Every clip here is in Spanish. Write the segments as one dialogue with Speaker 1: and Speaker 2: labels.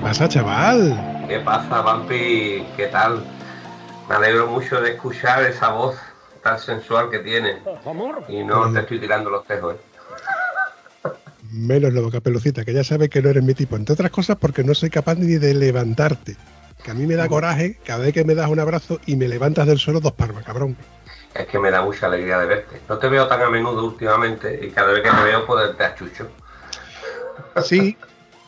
Speaker 1: Pasa, chaval?
Speaker 2: ¿Qué pasa, Vampi? ¿Qué tal? Me alegro mucho de escuchar esa voz tan sensual que tiene. Y no te estoy tirando los tejos. ¿eh?
Speaker 1: Menos lo capelucita, que ya sabes que no eres mi tipo. Entre otras cosas porque no soy capaz ni de levantarte. Que a mí me da coraje cada vez que me das un abrazo y me levantas del suelo dos palmas, cabrón.
Speaker 2: Es que me da mucha alegría de verte. No te veo tan a menudo últimamente y cada vez que te veo, pues te achucho.
Speaker 1: Sí,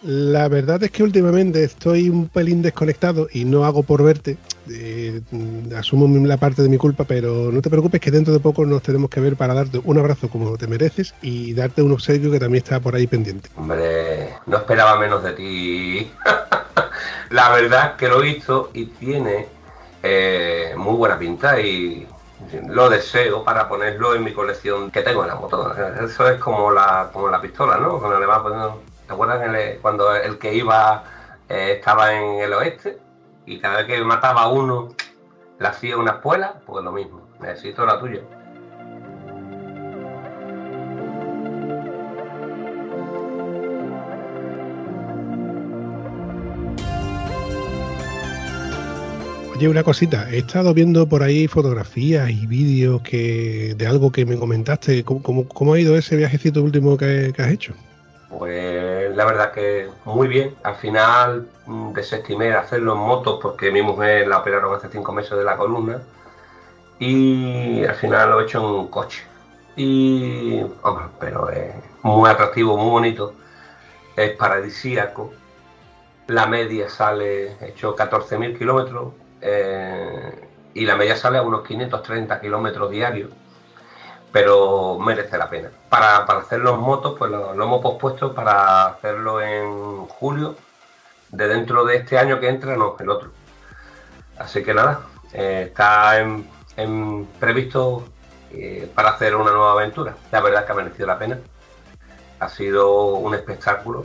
Speaker 1: la verdad es que últimamente estoy un pelín desconectado y no hago por verte. Eh, asumo la parte de mi culpa, pero no te preocupes que dentro de poco nos tenemos que ver para darte un abrazo como te mereces y darte un obsequio que también está por ahí pendiente.
Speaker 2: Hombre, no esperaba menos de ti. la verdad que lo he visto y tiene eh, muy buena pinta y lo deseo para ponerlo en mi colección que tengo en la moto. Eso es como la, como la pistola, ¿no? Cuando le vas poniendo ¿Te acuerdas cuando el que iba eh, estaba en el oeste y cada vez que mataba a uno le hacía una espuela? Pues lo mismo, necesito la tuya.
Speaker 1: Oye, una cosita, he estado viendo por ahí fotografías y vídeos que de algo que me comentaste. ¿Cómo, ha ido ese viajecito último que has hecho?
Speaker 2: Pues la verdad que muy bien. Al final mm, desestimé hacerlo en motos porque mi mujer la operaron hace cinco meses de la columna y al final lo he hecho en un coche. Y, hombre, pero es muy atractivo, muy bonito, es paradisíaco. La media sale, he hecho 14.000 kilómetros eh, y la media sale a unos 530 kilómetros diarios pero merece la pena. Para, hacer los motos, pues lo, hemos pospuesto para hacerlo en julio, de dentro de este año que entra, no, el otro. Así que nada, eh, está en, previsto eh, para hacer una nueva aventura. La verdad que ha merecido la pena. Ha sido un espectáculo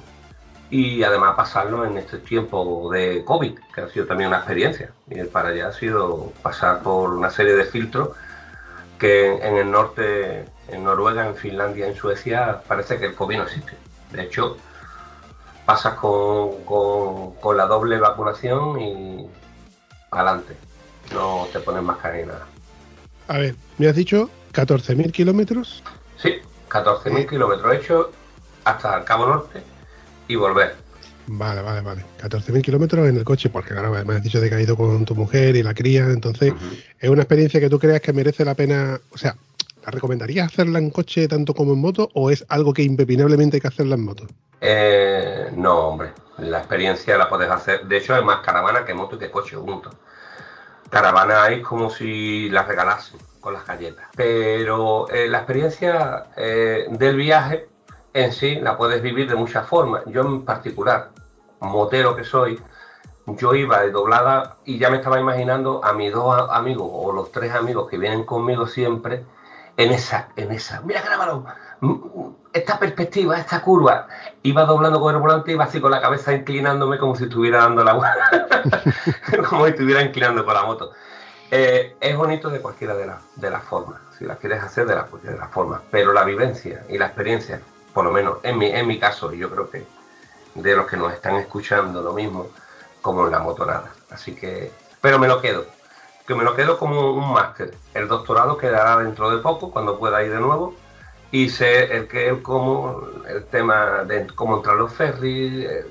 Speaker 2: y además pasarlo en este tiempo de COVID, que ha sido también una experiencia. Y para allá ha sido pasar por una serie de filtros que en el norte, en Noruega, en Finlandia, en Suecia, parece que el COVID no existe. De hecho, pasas con, con, la doble vacunación y adelante. No te pones más ni nada.
Speaker 1: A ver, me has dicho 14.000 kilómetros.
Speaker 2: Sí, 14.000 kilómetros hechos hasta el Cabo Norte y volver.
Speaker 1: Vale, vale, vale. 14.000 kilómetros en el coche, porque ahora me has dicho de que has ido con tu mujer y la cría, entonces es una experiencia que tú creas que merece la pena, o sea, ¿la recomendarías hacerla en coche tanto como en moto o es algo que impepinablemente hay que hacerla en moto?
Speaker 2: Eh, no, hombre, la experiencia la puedes hacer, de hecho es más caravana que moto y que coche juntos. Caravana es como si la regalasen con las galletas, pero eh, la experiencia eh, del viaje en sí la puedes vivir de muchas formas. Yo en particular motero que soy, yo iba de doblada y ya me estaba imaginando a mis dos amigos o los tres amigos que vienen conmigo siempre en esa, en esa, mira grábalo, esta perspectiva, esta curva, iba doblando con el volante, iba así con la cabeza inclinándome como si estuviera dando la como si estuviera inclinando con la moto. Eh, es bonito de cualquiera de, de las formas, si las quieres hacer de, la, de las formas, pero la vivencia y la experiencia, por lo menos en mi, en mi caso, y yo creo que de los que nos están escuchando lo mismo como en la motorada. Así que, pero me lo quedo, que me lo quedo como un máster. El doctorado quedará dentro de poco, cuando pueda ir de nuevo, y sé el que el cómo, el tema de cómo entrar los ferries, eh,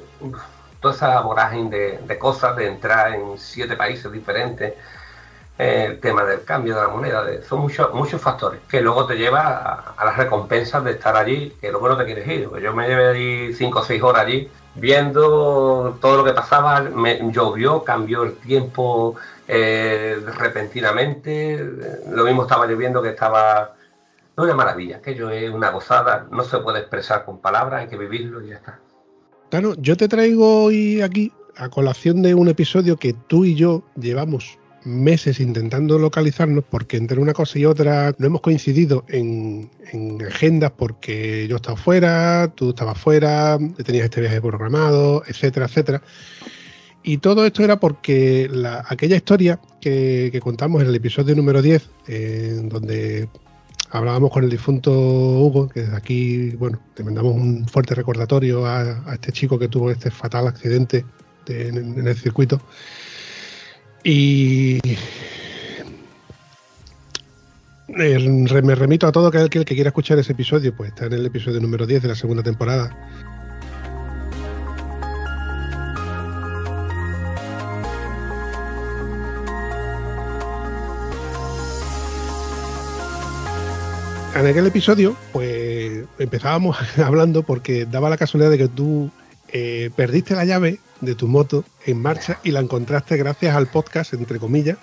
Speaker 2: toda esa vorágine de, de, cosas, de entrar en siete países diferentes, el tema del cambio de la moneda, son muchos muchos factores que luego te lleva a, las recompensas de estar allí, que luego no te quieres ir. Yo me llevé allí cinco o seis horas allí viendo todo lo que pasaba, me, llovió, cambió el tiempo eh, repentinamente, lo mismo estaba lloviendo que estaba una maravilla, aquello es una gozada, no se puede expresar con palabras, hay que vivirlo y ya está.
Speaker 1: Claro, yo te traigo hoy aquí a colación de un episodio que tú y yo llevamos meses intentando localizarnos porque entre una cosa y otra no hemos coincidido en, agendas porque yo estaba fuera, tú estabas fuera, tenías este viaje programado, etcétera, etcétera. Y todo esto era porque aquella historia que, contamos en el episodio número 10, donde hablábamos con el difunto Hugo, que desde aquí, bueno, te mandamos un fuerte recordatorio a, este chico que tuvo este fatal accidente en, el circuito. Y me remito a todo aquel que, que quiera escuchar ese episodio, pues está en el episodio número 10 de la segunda temporada. en aquel episodio, pues empezábamos hablando porque daba la casualidad de que tú eh, perdiste la llave de tu moto en marcha y la encontraste gracias al podcast, entre comillas,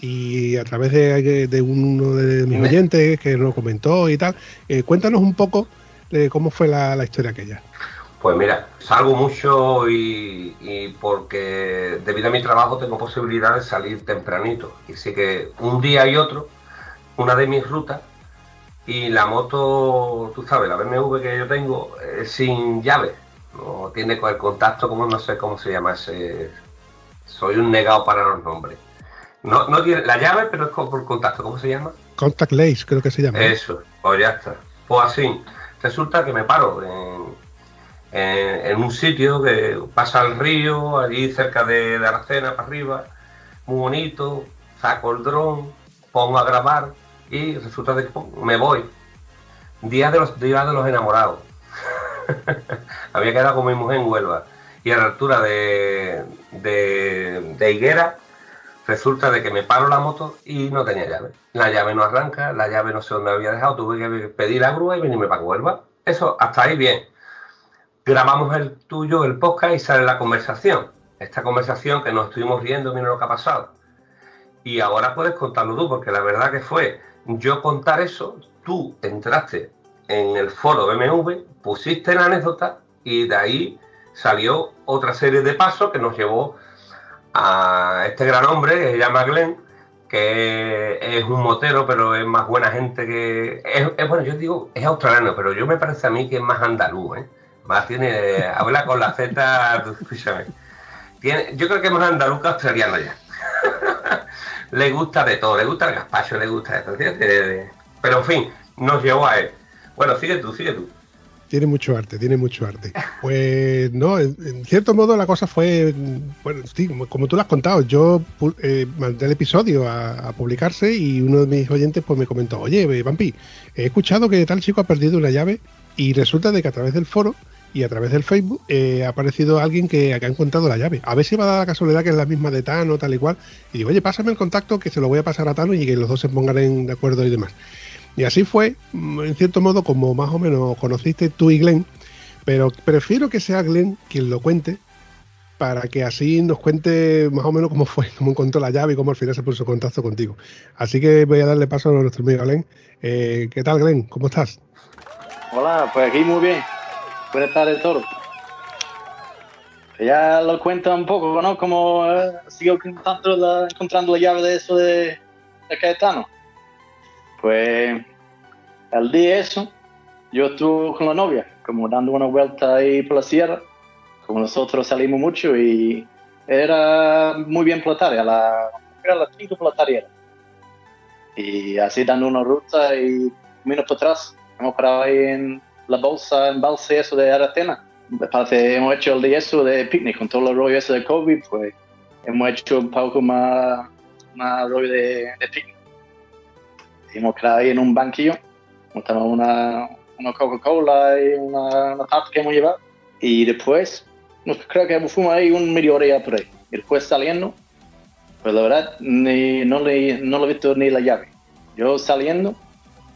Speaker 1: y a través de, uno de mis oyentes que nos comentó y tal. Eh, cuéntanos un poco de cómo fue la, historia aquella.
Speaker 2: Pues mira, salgo mucho y, y, porque debido a mi trabajo tengo posibilidad de salir tempranito. Y sí que un día y otro, una de mis rutas y la moto, tú sabes, la BMW que yo tengo es sin llave, no tiene el contacto como no sé cómo se llama ese. Soy un negado para los nombres. No, no tiene la llave, pero es por contacto, ¿cómo se llama?
Speaker 1: Contact lace, creo que se llama.
Speaker 2: Eso, pues ya está. Pues así, resulta que me paro en, un sitio que pasa el río, allí cerca de, de Aracena para arriba, muy bonito, saco el dron, pongo a grabar y resulta que me voy. Día de los, día de los enamorados. Había quedado con mi mujer en Huelva. Y a la altura de, de, Higuera, resulta de que me paro la moto y no tenía llave. La llave no arranca, la llave no sé dónde había dejado, tuve que pedir la grúa y venirme para Huelva. Eso, hasta ahí bien. Grabamos el tuyo, el podcast y sale la conversación. Esta conversación que nos estuvimos viendo, mira lo que ha pasado. Y ahora puedes contarlo tú, porque la verdad que fue yo contar eso, tú entraste en el foro BMW, pusiste la anécdota y de ahí salió otra serie de pasos que nos llevó a este gran hombre que se llama Glenn, que es un motero, pero es más buena gente que. Es, bueno, yo digo, es australiano, pero yo me parece a mí que es más andaluz, ¿eh? Más tiene. Habla con la Z, escúchame. Yo creo que es más andaluz que australiano ya. le gusta de todo, le gusta el gazpacho, le gusta esto, Pero en fin, nos llevó a él. Bueno, sigue tú, sigue tú.
Speaker 1: Tiene mucho arte, tiene mucho arte. Pues no, en, cierto modo la cosa fue, bueno, sí, como, tú lo has contado, yo eh, mandé el episodio a, publicarse y uno de mis oyentes pues me comentó, oye, Vampi, he escuchado que tal chico ha perdido una llave y resulta de que a través del foro y a través del Facebook eh, ha aparecido alguien que, ha encontrado la llave. A ver si va a dar la casualidad que es la misma de Tano, tal y cual. Y digo, oye, pásame el contacto que se lo voy a pasar a Tano y que los dos se pongan de acuerdo y demás. Y así fue, mm, en cierto modo, como más o menos conociste tú y Glenn, pero prefiero que sea Glenn quien lo cuente para que así nos cuente más o menos cómo fue, cómo encontró la llave y cómo al final se puso en contacto contigo. Así que voy a darle paso a nuestro amigo Glenn. Eh, ¿Qué tal, Glenn? ¿Cómo estás?
Speaker 3: Hola, pues aquí muy bien. Buenas tardes, Toro. Ya lo cuenta un poco, ¿no? Como eh, la, encontrando la llave de eso de, de Caetano. Pues al día eso, yo estuve con la novia, como dando una vuelta ahí por la sierra. Como nosotros salimos mucho y era muy bien por la la, las 5 por la tarde. Y así dando una ruta y minutos por atrás, hemos parado ahí en la bolsa, en balsa eso de Aratena. Me parece, hemos hecho el día eso de picnic con todo el rollo ese de COVID, pues hemos hecho un poco más, más rollo de picnic. Hemos quedado ahí en un banquillo montamos una, una Coca-Cola y una, una tarta que hemos llevado. Y después, creo que fuimos ahí un medio hora por ahí. Y después saliendo, pues la verdad, ni, no, le, no lo he visto ni la llave. Yo saliendo,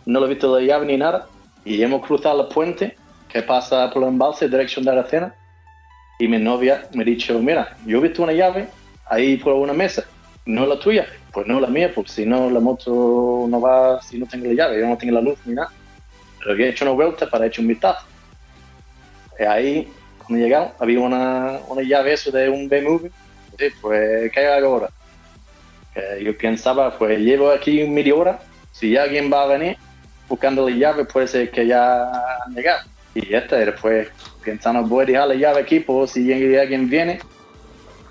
Speaker 3: no lo he visto la llave ni nada. Y hemos cruzado el puente que pasa por el embalse, dirección de Aracena. Y mi novia me ha dicho, mira, yo he visto una llave ahí por una mesa, no la tuya, pues no la mía, porque si no la moto no va, si no tengo la llave, yo no tengo la luz ni nada. Pero había hecho una vuelta para echar un vistazo. Y ahí, cuando llegamos, había una, una llave eso de un BMW. Sí, pues, ¿qué hago ahora? yo pensaba, pues llevo aquí media hora, si alguien va a venir buscando la llave, puede ser que ya han llegado. Y este, después pensando, voy a dejar la llave aquí, por si alguien viene,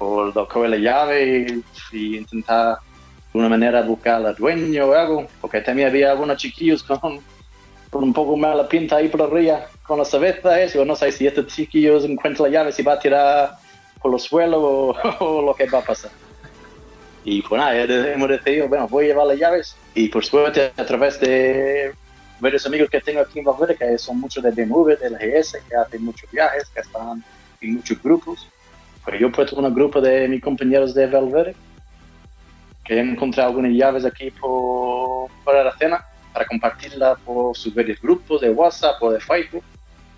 Speaker 3: por coger la llave y, intentar de una manera buscar al dueño o algo, porque también había algunos chiquillos con, con un poco mala pinta ahí por arriba con la cerveza, eso, no sé si estos chiquillos encuentran la llave, si va a tirar por los suelos o, lo que va a pasar. Y pues nada, hemos decidido, bueno, voy a llevar las llaves y por suerte a través de varios amigos que tengo aquí en Valverde, que son muchos de BMW, de la GS, que hacen muchos viajes, que están en muchos grupos, pues yo he puesto un grupo de mis compañeros de Valverde que han encontrado algunas llaves aquí por, la cena para compartirla por sus varios grupos de WhatsApp o de Facebook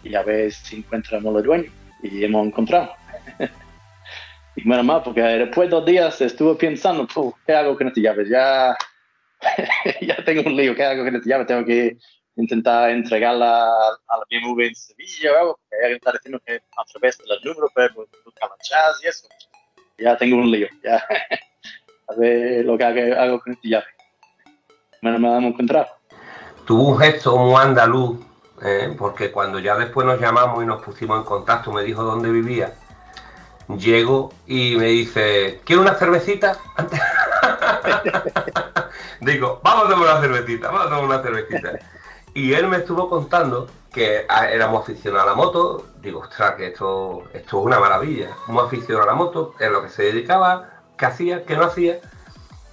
Speaker 3: y a ver si encontramos el dueño. Y hemos encontrado. y menos mal, porque después de dos días estuve pensando, ¿qué hago con estas llaves? Ya, ya tengo un lío, ¿qué hago con estas llaves? Tengo que intentar entregarla a la BMW en Sevilla o algo, porque que estar diciendo que a través de los números pues buscar la chas y eso. Ya tengo un lío, ya. a ver lo que hago, con este llave. Menos me hemos encontrado.
Speaker 2: Tuvo un gesto muy andaluz, eh, porque cuando ya después nos llamamos y nos pusimos en contacto, me dijo dónde vivía. Llego y me dice, ¿quiere una cervecita? Digo, vamos a tomar una cervecita, vamos a tomar una cervecita. Y él me estuvo contando que éramos aficionados a la moto. Digo, ostras, que esto, esto es una maravilla. Muy aficionado a la moto, en lo que se dedicaba, qué hacía, qué no hacía.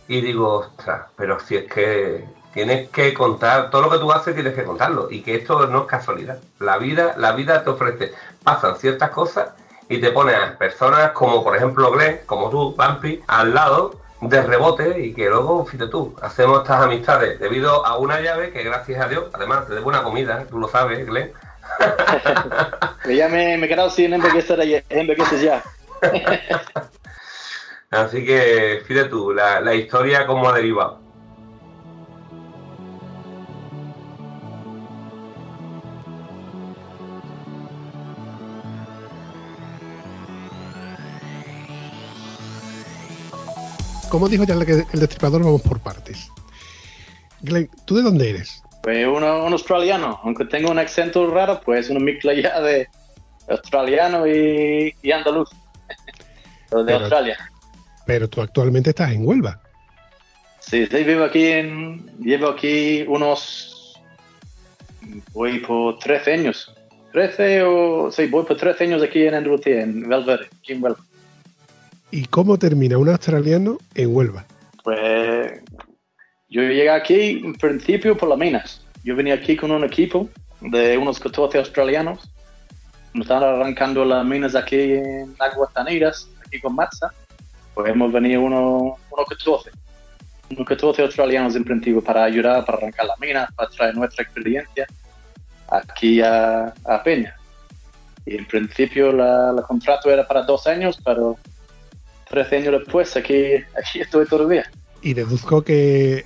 Speaker 2: Y digo, ostras, pero si es que tienes que contar, todo lo que tú haces tienes que contarlo. Y que esto no es casualidad. La vida, la vida te ofrece, pasan ciertas cosas y te pones a personas como por ejemplo Glenn, como tú, Pampi, al lado de rebote y que luego, fíjate tú, hacemos estas amistades debido a una llave que gracias a Dios, además te de buena comida, tú lo sabes, Glenn.
Speaker 3: que ya me, me he quedado sin hamburguesas ya.
Speaker 2: Así que fíjate tú, la, la historia cómo ha derivado.
Speaker 1: Como dijo ya el, destripador, vamos por partes. Glenn, ¿tú de dónde eres?
Speaker 3: Pues uno, un australiano, aunque tengo un acento raro, pues una mezcla ya de australiano y, andaluz. de Australia.
Speaker 1: Pero tú actualmente estás en Huelva.
Speaker 3: Sí, sí, vivo aquí en. Llevo aquí unos. Voy por 13 años. 13 o. Sí, voy por 13 años aquí en Andalucía, en Valverde, aquí en Huelva.
Speaker 1: ¿Y cómo termina un australiano en Huelva?
Speaker 3: Pues yo llegué aquí en principio por las minas. Yo venía aquí con un equipo de unos 14 australianos. Nos estaban arrancando las minas aquí en Aguas Taneras, aquí con Matza. Pues hemos venido unos, unos 14. Unos 14 australianos en para ayudar, para arrancar las minas, para traer nuestra experiencia aquí a, Peña. Y en principio el contrato era para dos años, pero 13 años después, aquí, aquí estoy todavía.
Speaker 1: Y deduzco que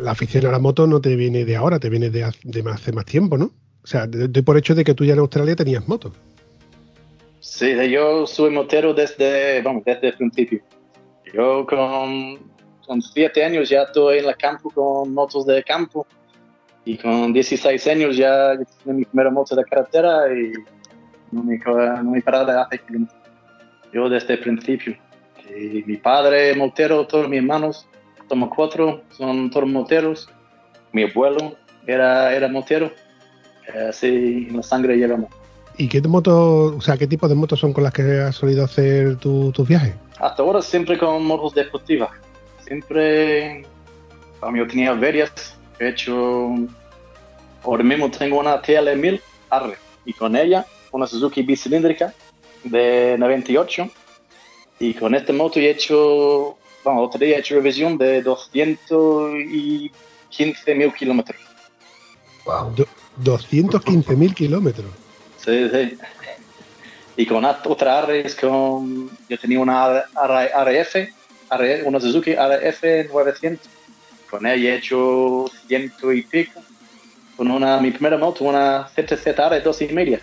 Speaker 1: la afición a la moto no te viene de ahora, te viene de, hace más tiempo, ¿no? O sea, doy por hecho de que tú ya en Australia tenías moto.
Speaker 3: Sí, yo soy motero desde, vamos, desde el principio. Yo con, con 7 años ya estoy en el campo con motos de campo y con 16 años ya tenía mi primera moto de carretera y no me, no me paraba de hacer Yo desde el principio mi padre motero, todos mis hermanos, somos cuatro, son todos moteros. Mi abuelo era, era motero, así en la sangre llevamos.
Speaker 1: ¿Y qué motos, o sea, qué tipo de motos son con las que has solido hacer tus viajes?
Speaker 3: Hasta ahora siempre con motos deportivas. Siempre, yo tenía varias, he hecho ahora mismo tengo una TL1000 R y con ella una Suzuki bicilíndrica de 98 y con esta moto he hecho, bueno, otro día he hecho revisión de 215 mil kilómetros.
Speaker 1: Wow. 215 mil kilómetros.
Speaker 3: Sí, sí. Y con otra R con, yo tenía una RF, una Suzuki RF 900. Con ella he hecho ciento y pico. Con una, mi primera moto, una ZZR dos y media.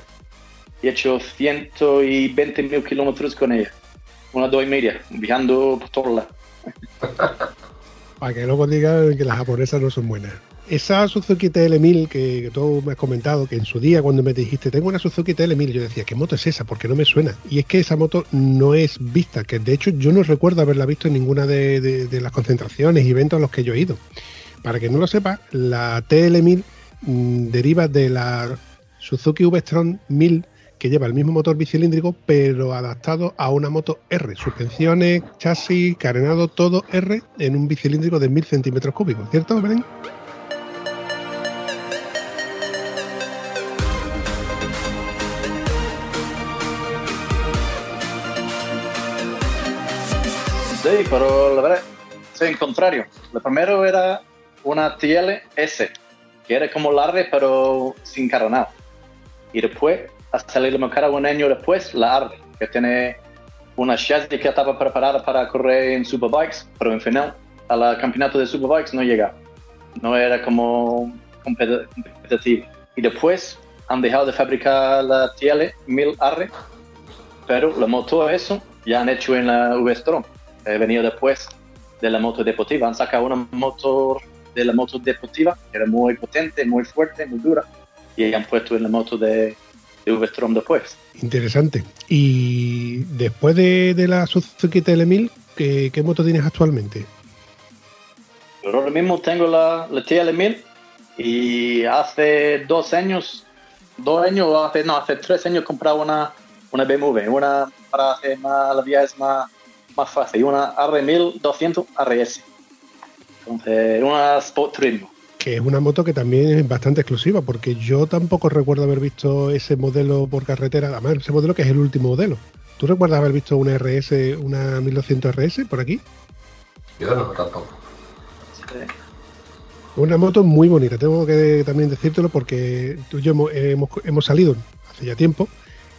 Speaker 3: He hecho 120 mil kilómetros con ella una dos y media, viajando por lados.
Speaker 1: Para que luego digan que las japonesas no son buenas. Esa Suzuki TL1000 que, que, tú me has comentado, que en su día cuando me dijiste, tengo una Suzuki TL1000, yo decía, ¿qué moto es esa? Porque no me suena. Y es que esa moto no es vista, que de hecho yo no recuerdo haberla visto en ninguna de, las concentraciones y eventos a los que yo he ido. Para que no lo sepa, la TL1000 mm, deriva de la Suzuki V-Strom 1000 que lleva el mismo motor bicilíndrico, pero adaptado a una moto R. Suspensiones, chasis, carenado, todo R en un bicilíndrico de 1000 centímetros cúbicos, ¿cierto, Belén?
Speaker 3: Sí, pero la verdad, es el contrario. Lo primero era una TLS, que era como la R, pero sin carenado. Y después a salir más cara un año después, la ARD, que tiene una chasis que estaba preparada para correr en Superbikes, pero en final, al campeonato de Superbikes no llega. No era como competitivo. Y después han dejado de fabricar la TL 1000R, pero la moto eso ya han hecho en la V-Strom. He venido después de la moto deportiva. Han sacado una motor de la moto deportiva, que era muy potente, muy fuerte, muy dura, y han puesto en la moto de V-Strom después.
Speaker 1: Interesante. Y después de, la Suzuki TL1000, ¿qué, moto tienes actualmente?
Speaker 3: ahora mismo tengo la, la TL1000 y hace dos años, dos años, hace, no, hace tres años compré una, una BMW, una para hacer más, la vía es más, más fácil, una R1200 RS. Entonces, una Sport Turismo
Speaker 1: que es una moto que también es bastante exclusiva, porque yo tampoco recuerdo haber visto ese modelo por carretera, además ese modelo que es el último modelo. ¿Tú recuerdas haber visto una RS, una 1200 RS por aquí?
Speaker 2: Yo no, tampoco.
Speaker 1: Una moto muy bonita, tengo que también decírtelo porque tú y yo hemos, salido hace ya tiempo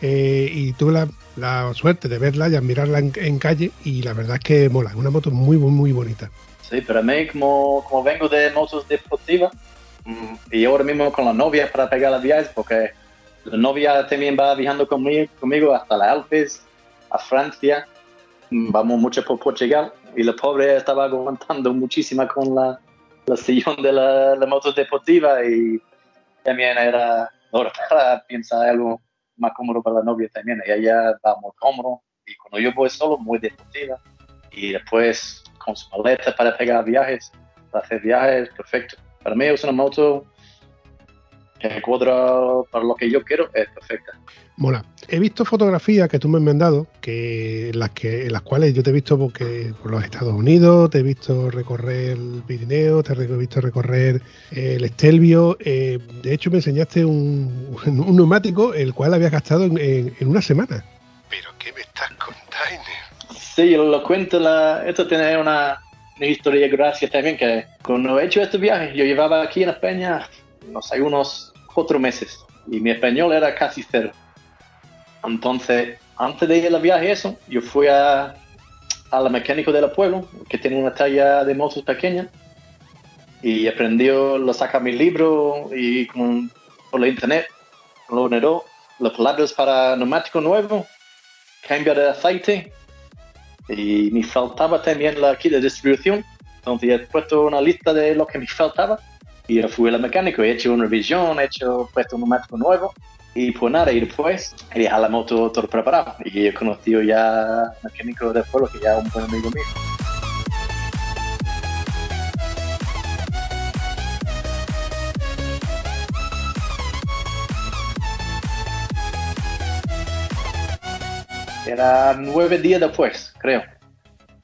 Speaker 1: eh, y tuve la, suerte de verla y admirarla en, en, calle y la verdad es que mola, es una moto muy, muy, muy bonita.
Speaker 3: Sí, para mí, como, como vengo de motos deportivas, mm, y ahora mismo con la novia para pegar las viajes, porque la novia también va viajando conmigo, conmigo hasta las Alpes, a Francia, mm, vamos mucho por Portugal, y la pobre estaba aguantando muchísimo con la, la sillón de la, la moto deportiva, y también era, ahora para pensar algo más cómodo para la novia también, y ella va muy cómodo, y cuando yo voy solo, muy deportiva, y después con su maleta para pegar viajes, para hacer viajes, perfecto. Para mí es una moto que cuadra para lo que yo quiero, es perfecta.
Speaker 1: Mola. He visto fotografías que tú me has mandado, que las que en las cuales yo te he visto porque por los Estados Unidos, te he visto recorrer el Pirineo, te he visto recorrer el Estelvio. Eh, de hecho, me enseñaste un, un, neumático el cual habías gastado en, en una semana.
Speaker 2: ¿Pero qué me estás contando?
Speaker 3: Sí, lo cuento, la, esto tiene una, historia de gracia también, que cuando he hecho este viaje, yo llevaba aquí en España, unos cuatro meses, y mi español era casi cero. Entonces, antes de ir al viaje eso, yo fui a, a la mecánico del pueblo, que tiene una talla de motos pequeña, y aprendió, lo saca mi libro y con, por la internet, lo generó, los palabras para neumático nuevo, cambio de aceite, y me faltaba también la aquí de distribución. Entonces he puesto una lista de lo que me faltaba y fui al mecánico, he hecho una revisión, he hecho puesto un neumático nuevo y pues nada, y después dejado la moto todo preparado y he conocido ya al mecánico del pueblo que ya es un buen amigo mío. Era nueve días después, creo.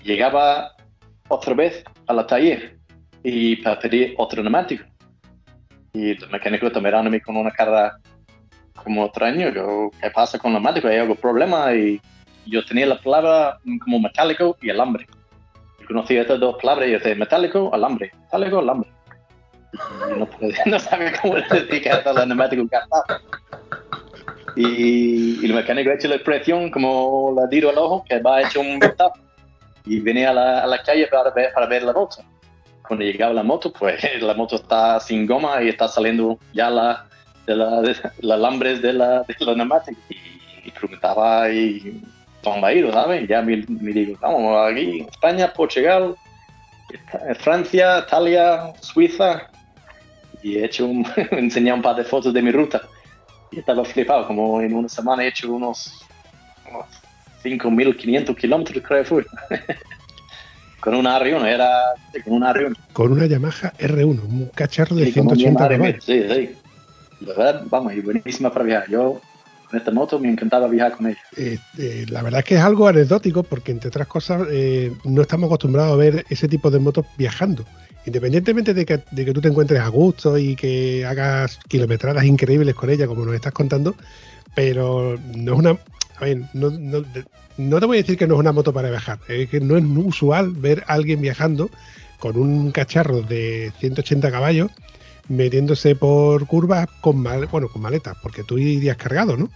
Speaker 3: Llegaba otra vez a la taller y para pedir otro neumático. Y el mecánico está mirándome con una cara como extraño. Yo, ¿qué pasa con el neumático? ¿Hay algún problema? Y yo tenía la palabra como metálico y alambre. Y conocía estas dos palabras y yo decía metálico, alambre, metálico, alambre. No, podía, no sabía cómo decir que era el neumático encantado. Y, y, el mecánico ha hecho la expresión como la tiro al ojo, que va a hecho un vistazo. Y venía a la, a la calle para ver, para ver la moto. Cuando llegaba la moto, pues la moto está sin goma y está saliendo ya la, de la, de, los alambres de la, de la neumática. Y, y preguntaba y ido, ¿sabes? Ya me, me, digo, vamos, aquí, España, Portugal, Francia, Italia, Suiza. Y he hecho un, enseñado un par de fotos de mi ruta. Y estaba flipado, como en una semana he hecho unos, unos 5.500 kilómetros, creo que fue. con una R1, era con una R1.
Speaker 1: Con una Yamaha R1, un cacharro de sí, 180 caballos.
Speaker 3: Sí, sí. La verdad, vamos, y buenísima para viajar. Yo con esta moto me encantaba viajar con ella.
Speaker 1: Eh, eh, la verdad es que es algo anecdótico porque, entre otras cosas, eh, no estamos acostumbrados a ver ese tipo de motos viajando. Independientemente de que, de que, tú te encuentres a gusto y que hagas kilometradas increíbles con ella, como nos estás contando, pero no es una. A ver, no, no, no te voy a decir que no es una moto para viajar, es que no es usual ver a alguien viajando con un cacharro de 180 caballos metiéndose por curvas con mal, bueno, con maletas, porque tú irías cargado, ¿no?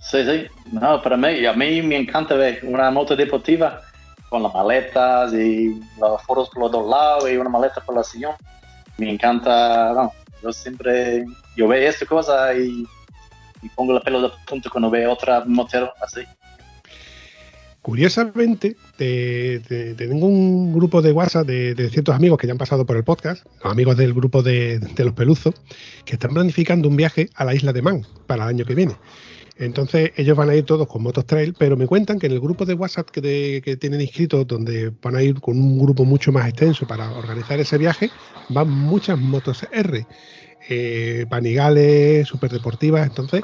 Speaker 3: Sí, sí. No, para mí, a mí me encanta ver una moto deportiva con las maletas y los foros por los dos lados y una maleta por la sillón. Me encanta, no, yo siempre, yo veo esta cosa y, y pongo la pelo de punto cuando veo otra motero así.
Speaker 1: Curiosamente, te, te, tengo un grupo de WhatsApp de, de, ciertos amigos que ya han pasado por el podcast, amigos del grupo de, de, los Peluzos, que están planificando un viaje a la isla de Man para el año que viene. Entonces, ellos van a ir todos con motos trail, pero me cuentan que en el grupo de WhatsApp que, tienen inscritos, donde van a ir con un grupo mucho más extenso para organizar ese viaje, van muchas motos R, eh, panigales, superdeportivas. Entonces,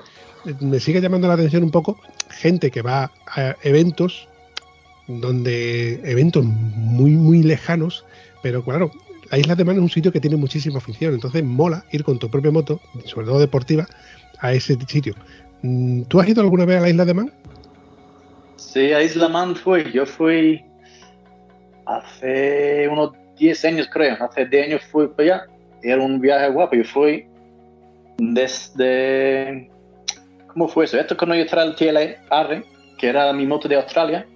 Speaker 1: me sigue llamando la atención un poco gente que va a eventos donde eventos muy muy lejanos, pero claro, la Isla de Man es un sitio que tiene muchísima afición, entonces mola ir con tu propia moto, sobre todo deportiva, a ese sitio. Mm, ¿Tú has ido alguna vez a la Isla de Man?
Speaker 3: Sí, a Isla Man fui, yo fui hace unos 10 años creo, hace 10 años fui para allá, era un viaje guapo, yo fui desde ¿Cómo fue eso? Esto cuando yo traje el TLR, que era mi moto de Australia,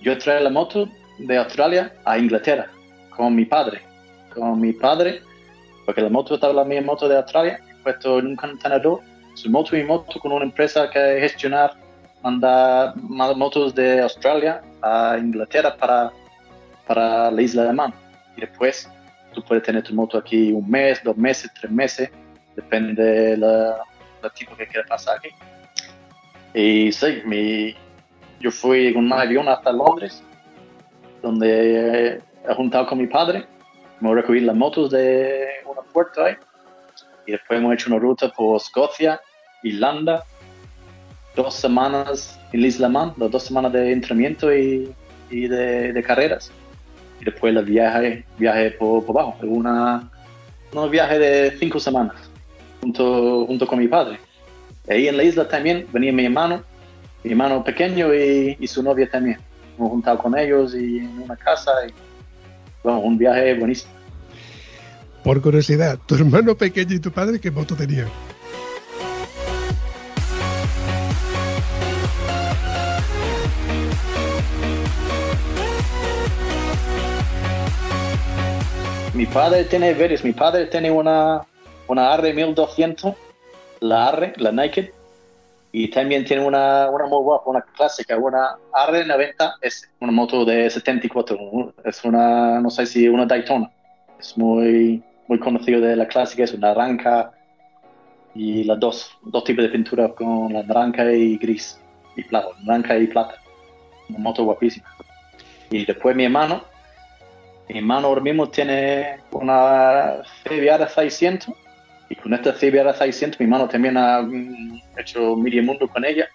Speaker 3: yo traje la moto de Australia a Inglaterra con mi padre. Con mi padre, porque la moto estaba la misma moto de Australia, puesto en un contenedor, su moto y moto con una empresa que gestionar, mandar motos de Australia a Inglaterra para, para la isla de Man. Y después tú puedes tener tu moto aquí un mes, dos meses, tres meses, depende de la, el tipo que quiere pasar aquí. Y sí, mi, yo fui con un avión hasta Londres, donde he juntado con mi padre, hemos recogido las motos de una puerta ahí, y después hemos hecho una ruta por Escocia, Irlanda, dos semanas en Isla Man, dos semanas de entrenamiento y, y de, de, carreras. Y después el viaje, viaje por, por abajo, una, un viaje de cinco semanas junto, junto con mi padre. Ahí en la isla también venía mi hermano, mi hermano pequeño y, y su novia también. Hemos juntado con ellos y en una casa. Y, bueno, un viaje buenísimo.
Speaker 1: Por curiosidad, ¿tu hermano pequeño y tu padre qué moto tenían?
Speaker 3: Mi padre tiene varios. Mi padre tiene una una R 1200, la R, la Naked, y también tiene una, una muy guapa, una clásica, una R90S, una moto de 74, es una, no sé si una Daytona, es muy, muy conocido de la clásica, es una naranja y las dos, dos tipos de pintura con la naranja y gris y plata, naranja y plata, una moto guapísima. Y después mi hermano, mi hermano ahora mismo tiene una CBR 600 y con esta CBR 600 mi mano también ha mm, hecho medio mundo con ella.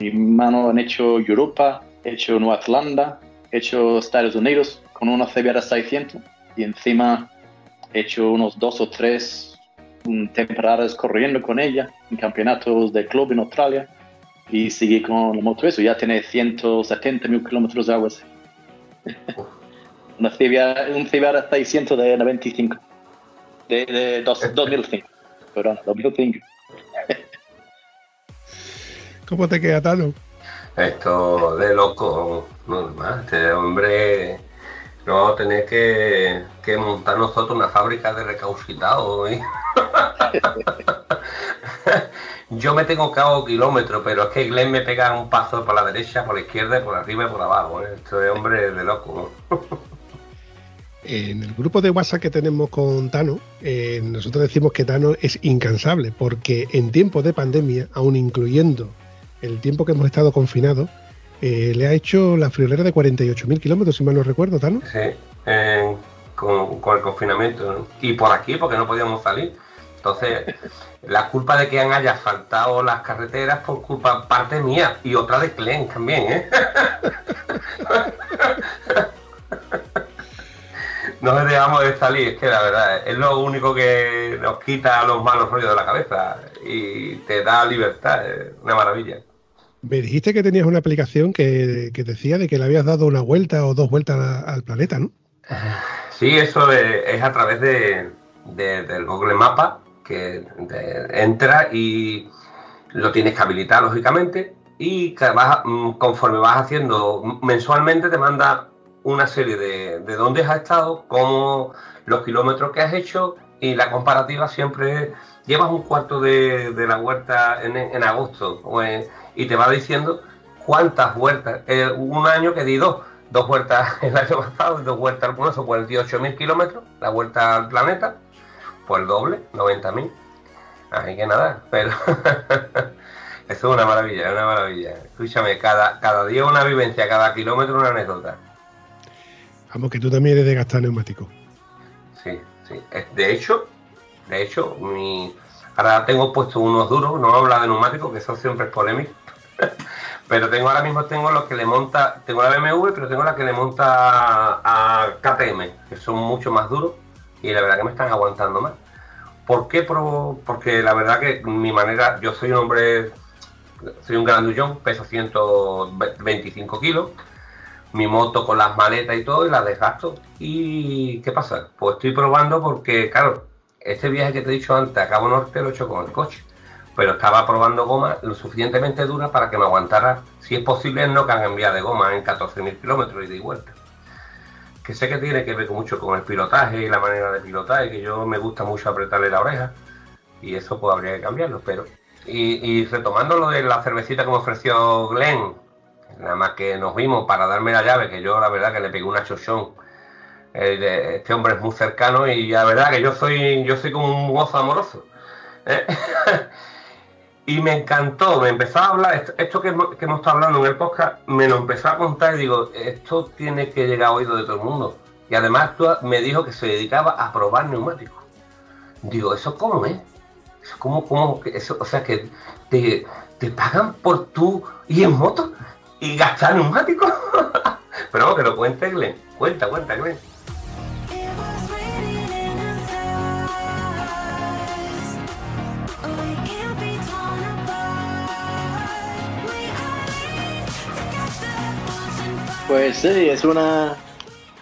Speaker 3: Mi mano han hecho Europa, he hecho Nueva Zelanda, he hecho Estados Unidos con una CBR 600 y encima he hecho unos dos o tres temporadas corriendo con ella en campeonatos de club en Australia y seguí con la moto eso. Ya tiene 170 mil kilómetros de aguas. Una un Civiara 600 de 95. De, de dos, 2005. Perdón, 2005.
Speaker 1: ¿Cómo te queda, Tano?
Speaker 2: Esto de loco, normal. Este hombre no vamos tener que, que montar nosotros una fábrica de recaucitado. ¿eh? Yo me tengo que hago kilómetros, pero es que Glenn me pega un paso por la derecha, por la izquierda, por arriba y por abajo. ¿eh? Esto es hombre de loco.
Speaker 1: en el grupo de WhatsApp que tenemos con Tano, eh, nosotros decimos que Tano es incansable, porque en tiempos de pandemia, aún incluyendo el tiempo que hemos estado confinados, eh, le ha hecho la friolera de 48.000 kilómetros, si mal no recuerdo, Tano.
Speaker 2: Sí, con, el confinamiento. Y por aquí, porque no podíamos salir. Entonces, la culpa de que han haya faltado las carreteras por culpa parte mía y otra de Clen también, ¿eh? no dejamos de salir, es que la verdad es lo único que nos quita los malos rollos de la cabeza y te da libertad, es una maravilla.
Speaker 1: Me dijiste que tenías una aplicación que, decía de que le habías dado una vuelta o dos vueltas al planeta, ¿no?
Speaker 2: Sí, eso es, a través de, del Google Mapa, que entra y lo tienes que habilitar, lógicamente, y mm, conforme vas haciendo mensualmente te manda una serie de, de dónde has estado, cómo los kilómetros que has hecho y la comparativa siempre llevas un cuarto de, la huerta en, agosto y te va diciendo cuántas vueltas. Eh, un año que di dos, dos vueltas el año pasado y dos vueltas al son 48.000 kilómetros, la vuelta al planeta, pues el doble, 90.000. Así que nada, pero eso es una maravilla, es una maravilla. Escúchame, cada, cada día una vivencia, cada kilómetro una anécdota.
Speaker 1: Vamos, que tú también eres de gastar neumático.
Speaker 2: Sí, sí. De hecho, de hecho, mi... ahora tengo puesto unos duros, no habla de neumáticos, que eso siempre es polémico. pero tengo ahora mismo tengo los que le monta, tengo la BMW, pero tengo la que le monta a KTM, que son mucho más duros y la verdad que me están aguantando más. ¿Por qué? Porque la verdad que mi manera, yo soy un hombre, soy un grandullón, peso 125 kilos, mi moto con las maletas y todo y la desgasto. ¿Y qué pasa? Pues estoy probando porque, claro, este viaje que te he dicho antes a Cabo Norte lo he hecho con el coche, pero estaba probando goma lo suficientemente dura para que me aguantara, si es posible, no cambiar de goma en 14.000 kilómetros y de vuelta. Que sé que tiene que ver mucho con el pilotaje y la manera de pilotar, y que yo me gusta mucho apretarle la oreja, y eso pues habría que cambiarlo, pero... Y, retomando lo de la cervecita que me ofreció Glenn, nada más que nos vimos para darme la llave, que yo la verdad que le pegué una chochón eh, este hombre es muy cercano y la verdad que yo soy, yo soy como un mozo amoroso. ¿eh? y me encantó, me empezó a hablar, esto, que, hemos, estado hablando en el podcast, me lo empezó a contar y digo, esto tiene que llegar a oído de todo el mundo. Y además me dijo que se dedicaba a probar neumáticos. Digo, ¿eso cómo es? ¿Cómo, cómo, eso, o sea, que te, te pagan por tú ir en moto y gastar neumáticos? Pero que lo cuente Glenn. Cuenta, cuenta, Glenn.
Speaker 3: Pues sí, es una,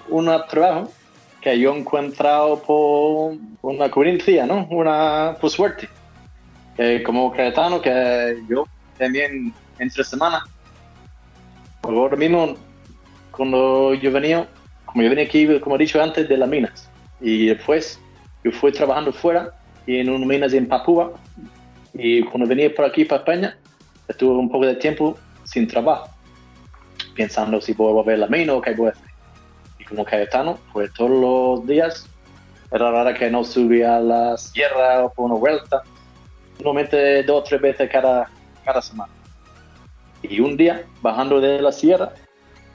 Speaker 3: un trabajo que yo he encontrado por una coincidencia, ¿no? Una por suerte. como cretano que yo también entre semana. Ahora mismo, cuando yo venía, como yo venía aquí, como he dicho antes, de las minas. Y después yo fui trabajando fuera y en unas minas en Papúa. Y cuando venía por aquí, para España, estuve un poco de tiempo sin trabajo pensando si puedo volver la mina o qué voy a hacer. Y como Cayetano, pues todos los días era raro que no subía a la sierra o por una vuelta, normalmente dos o tres veces cada, cada semana. Y un día, bajando de la sierra,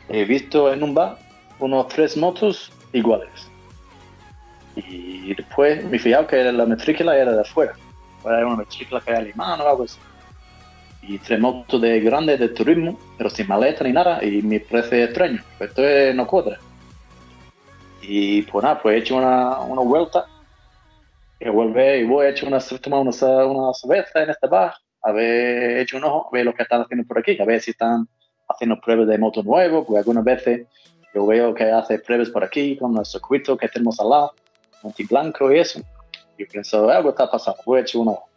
Speaker 3: he visto en un bar unos tres motos iguales. Y después me fijé que la matrícula era de afuera. Era una matrícula que era alemana o algo así y tres motos de grandes de turismo, pero sin maleta ni nada, y me parece extraño, esto no cuadra. Y pues nada, pues he hecho una, una vuelta y vuelve y voy a echar una, tomar una, una cerveza en este bar, a ver, hecho un ojo, a ver lo que están haciendo por aquí, a ver si están haciendo pruebas de moto nuevo, porque algunas veces yo veo que hace pruebas por aquí con el circuito que tenemos al lado, Monte Blanco y eso. Yo pienso, algo está pasando, voy a echar un ojo.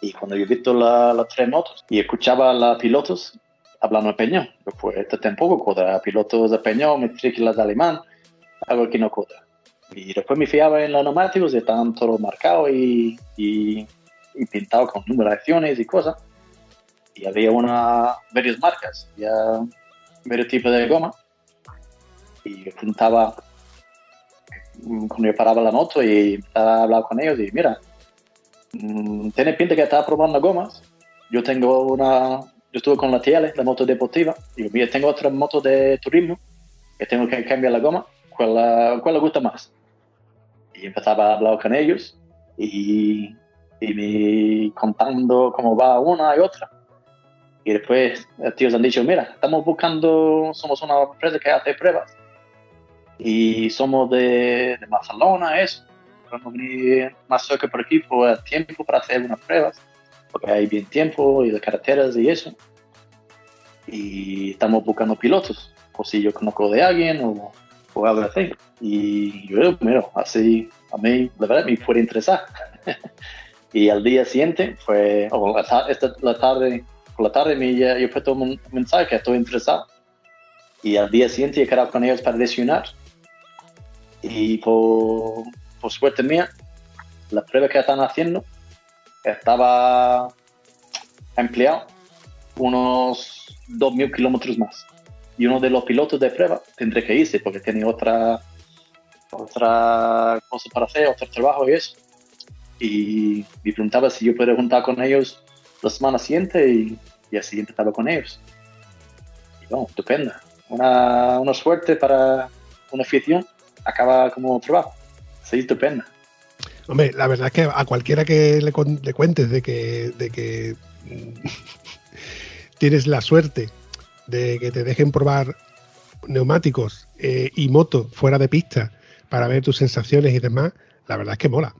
Speaker 3: Y cuando yo he visto las tres motos y escuchaba a los pilotos hablando español, pues este tampoco cuadra, pilotos de español, matrículas de alemán, algo que no cuadra. Y después me fiaba en los neumáticos y estaban todos marcados y, y, y pintados con numeraciones y cosas. Y había una, varias marcas, ya varios tipos de goma. Y yo preguntaba, cuando yo paraba la moto y estaba a hablar con ellos, y mira, mm, tiene pinta que está probando gomas. Yo tengo una, yo estuve con la TL, la moto deportiva, y yo tengo otra moto de turismo, que tengo que cambiar la goma, ¿cuál, cuál le gusta más? y empezaba a hablar con ellos y, y contando cómo va una y otra. Y después los tíos han dicho, mira, estamos buscando, somos una empresa que hace pruebas y somos de, de Barcelona, eso. Podemos venir más cerca por aquí por tiempo para hacer unas pruebas, porque hay bien tiempo y de carreteras y eso. Y estamos buscando pilotos, por si yo conozco de alguien o o algo así. Y yo, mira, así a mí, la verdad, me puede interesar. y al día siguiente, fue, o la, esta, la tarde, por la tarde, me, yo puse un mensaje que estoy interesado. Y al día siguiente he quedado con ellos para desayunar. Y por, por suerte mía, la prueba que están haciendo estaba empleado unos 2.000 kilómetros más y uno de los pilotos de prueba tendré que irse porque tiene otra otra cosa para hacer, otro trabajo y eso. Y me preguntaba si yo podía juntar con ellos la semana siguiente y, y así empezaba con ellos. Y bueno, estupenda. Una, una suerte para una afición acaba como trabajo. Sí, estupenda.
Speaker 1: Hombre, la verdad es que a cualquiera que le, le cuentes de que, de que tienes la suerte de que te dejen probar neumáticos eh, y moto fuera de pista para ver tus sensaciones y demás, la verdad es que mola.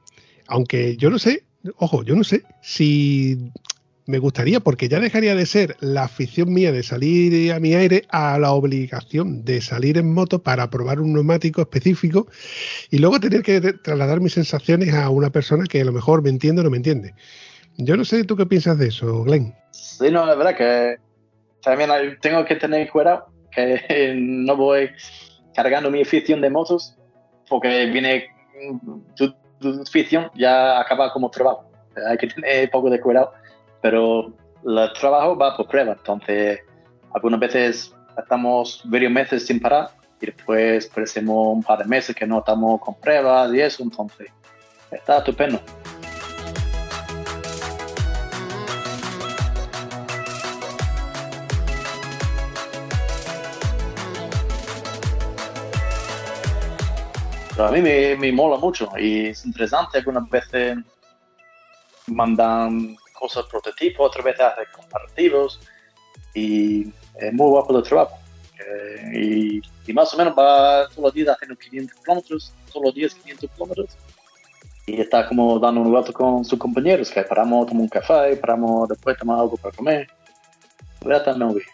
Speaker 1: Aunque yo no sé, ojo, yo no sé si me gustaría, porque ya dejaría de ser la afición mía de salir a mi aire a la obligación de salir en moto para probar un neumático específico y luego tener que trasladar mis sensaciones a una persona que a lo mejor me entiende o no me entiende. Yo no sé tú qué piensas de eso, Glenn.
Speaker 3: Sí, no, la verdad que también tengo que tener cuidado que no voy cargando mi afición de motos porque viene afición ya acaba como trabajo. Hay que tener poco de cuidado, pero el trabajo va por prueba. Entonces, algunas veces estamos varios meses sin parar y después parecemos un par de meses que no estamos con pruebas y eso. Entonces, está estupendo. A mí me, mola mucho y es interesante. Algunas veces mandan cosas prototipos, otras veces hacen comparativos y es muy guapo el trabajo. Eh, y, más o menos va todos los días haciendo 500 kilómetros, todos los días 500 kilómetros. Y está como dando un rato con sus compañeros, que paramos, tomamos un café, paramos después, tomamos algo para comer. Ya está muy bien.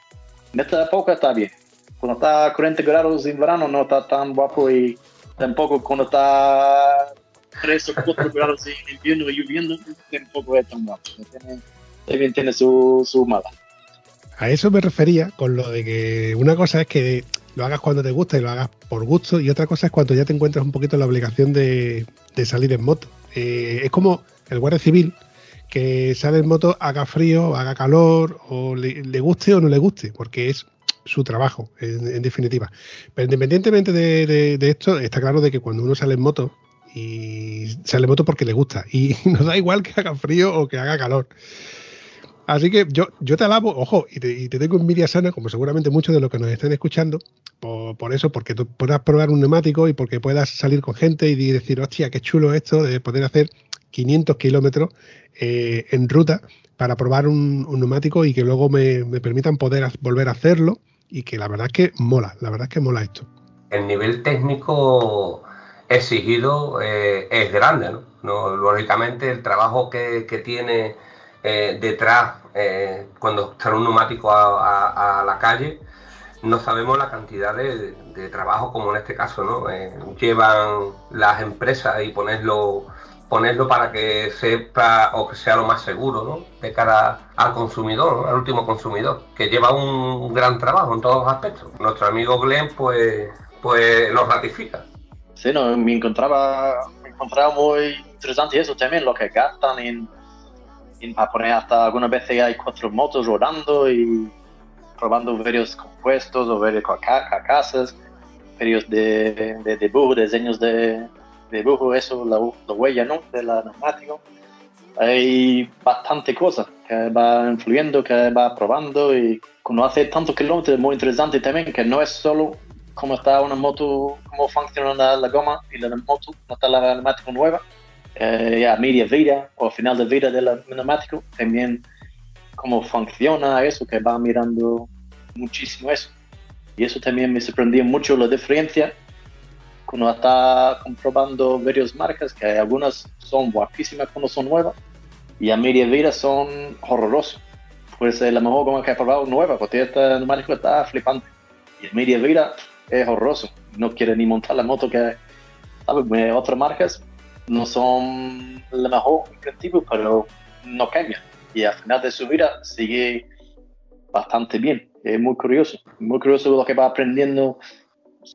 Speaker 3: En esta época está bien. Cuando está a 40 grados en verano no está tan guapo y tampoco cuando está 3 o 4 grados en invierno y lloviendo, tampoco es tan guapo. También tiene su, su mala.
Speaker 1: A eso me refería con lo de que una cosa es que lo hagas cuando te gusta y lo hagas por gusto, y otra cosa es cuando ya te encuentras un poquito la obligación de, de salir en moto. Eh, es como el guardia civil que sale en moto, haga frío, haga calor, o le, le guste o no le guste, porque es su trabajo, en, definitiva. Pero independientemente de, esto, está claro de que cuando uno sale en moto, y sale en moto porque le gusta, y nos da igual que haga frío o que haga calor. Así que yo, yo te alabo, ojo, y te, tengo envidia sana, como seguramente muchos de los que nos estén escuchando, por, eso, porque tú puedas probar un neumático y porque puedas salir con gente y decir, hostia, qué chulo esto de poder hacer 500 kilómetros eh, en ruta para probar un, neumático y que luego me, me permitan poder volver a hacerlo y que la verdad que mola, la verdad es que mola esto.
Speaker 2: El nivel técnico exigido eh, es grande, ¿no? Lógicamente el trabajo que, tiene eh, detrás cuando está un neumático a, la calle, no sabemos la cantidad de, trabajo como en este caso, ¿no? llevan las empresas y ponerlo ponerlo para que sepa o que sea lo más seguro ¿no? de cara al consumidor, al último consumidor, que lleva un gran trabajo en todos los aspectos. Nuestro amigo Glenn pues, pues lo ratifica.
Speaker 3: Sí, no, me encontraba, me encontraba muy interesante eso también, lo que gastan en, para poner hasta algunas veces hay cuatro motos rodando y probando varios compuestos o varias carcasas, varios de, de diseños de, dibujo, eso, la, la huella, ¿no? De la neumático. Hay bastante cosas que va influyendo, que va probando y cuando hace tantos kilómetros es muy interesante también que no es solo cómo está una moto, cómo funciona la, goma y la moto, no está la neumático nueva, eh, media vida o final de vida del neumático, también cómo funciona eso, que va mirando muchísimo eso. Y eso también me sorprendió mucho la diferencia uno está comprobando varias marcas, que algunas son guapísimas cuando son nuevas y a media vida son horrorosas. Pues la mejor goma que he probado nueva, porque este neumático está flipante. Y a media vida es horroroso. No quiere ni montar la moto que, ¿sabes? Otras marcas no son la mejor en pero no cambian. Y al final de su vida sigue bastante bien. Es muy curioso. Muy curioso lo que va aprendiendo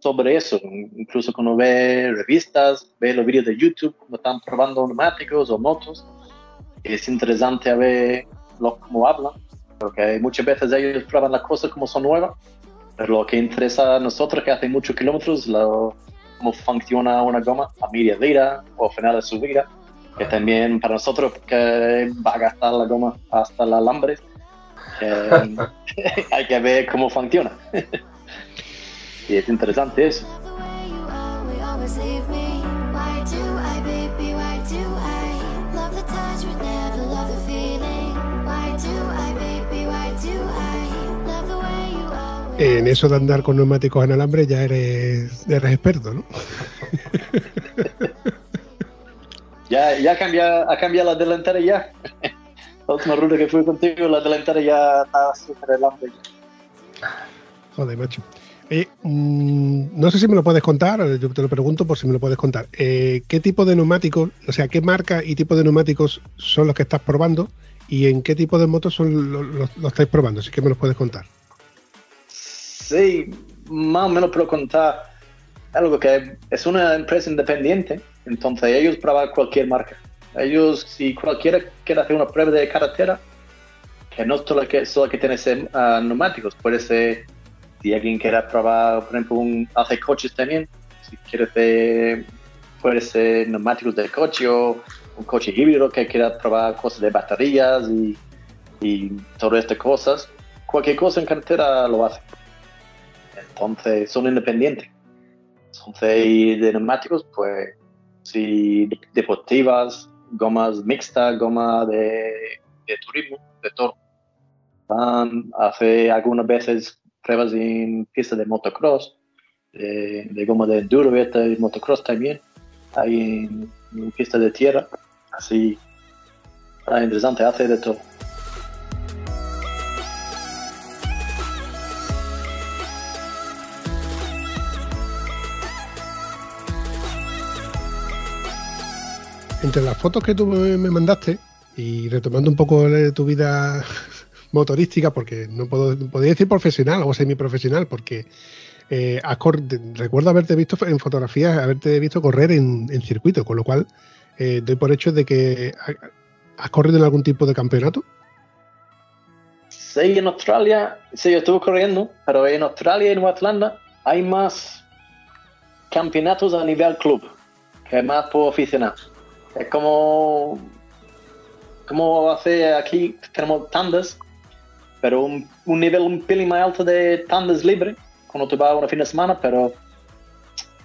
Speaker 3: sobre eso. Incluso cuando ve revistas, ve los vídeos de YouTube, cuando están probando neumáticos o motos, es interesante a ver lo, cómo hablan, porque muchas veces ellos prueban las cosas como son nuevas, pero lo que interesa a nosotros que hacen muchos kilómetros, lo, cómo funciona una goma a media vida o a final de su vida, que también para nosotros que va a gastar la goma hasta el alambre, hay que ver cómo funciona. Y es interesante eso.
Speaker 1: En eso de andar con neumáticos en alambre ya eres, eres experto, ¿no?
Speaker 3: ya ya cambia, ha cambiado la delantera ya. La última ruta que fui contigo, la delantera ya está súper alambre.
Speaker 1: Joder, macho. Mm, no sé si me lo puedes contar, yo te lo pregunto por si me lo puedes contar. Eh, ¿Qué tipo de neumáticos, o sea, qué marca y tipo de neumáticos son los que estás probando y en qué tipo de motos son los, estáis probando? Así que me los puedes contar.
Speaker 3: Sí, más o menos puedo contar algo que es una empresa independiente, entonces ellos prueban cualquier marca. Ellos, si cualquiera quiere hacer una prueba de carretera, que no solo que, solo que tiene uh, neumáticos, puede ser si alguien quiere probar, por ejemplo, un, hace coches también, si quiere hacer, puede ser neumáticos de coche o un coche híbrido que quiera probar cosas de baterías y, y todas estas cosas, cualquier cosa en carretera lo hace. Entonces son independientes. Entonces, y de neumáticos, pues, si deportivas, gomas mixtas, goma de, de turismo, de todo. Van, hace algunas veces pruebas en pista de motocross, de, goma de enduro y motocross también, hay en, pista de tierra, así, ah, interesante, hace de todo.
Speaker 1: Entre las fotos que tú me mandaste y retomando un poco tu vida motorística, porque no puedo, podría decir profesional o semiprofesional, porque eh, recuerdo haberte visto en fotografías, haberte visto correr en, circuito, con lo cual eh, doy por hecho de que has corrido en algún tipo de campeonato.
Speaker 3: Sí, en Australia, sí, yo estuve corriendo, pero en Australia y en Nueva Zelanda hay más campeonatos a nivel club que más por aficionados. Es como, como hace aquí, tenemos tandas pero un, un nivel un pelín más alto de tandas libre cuando tú vas una fin de semana, pero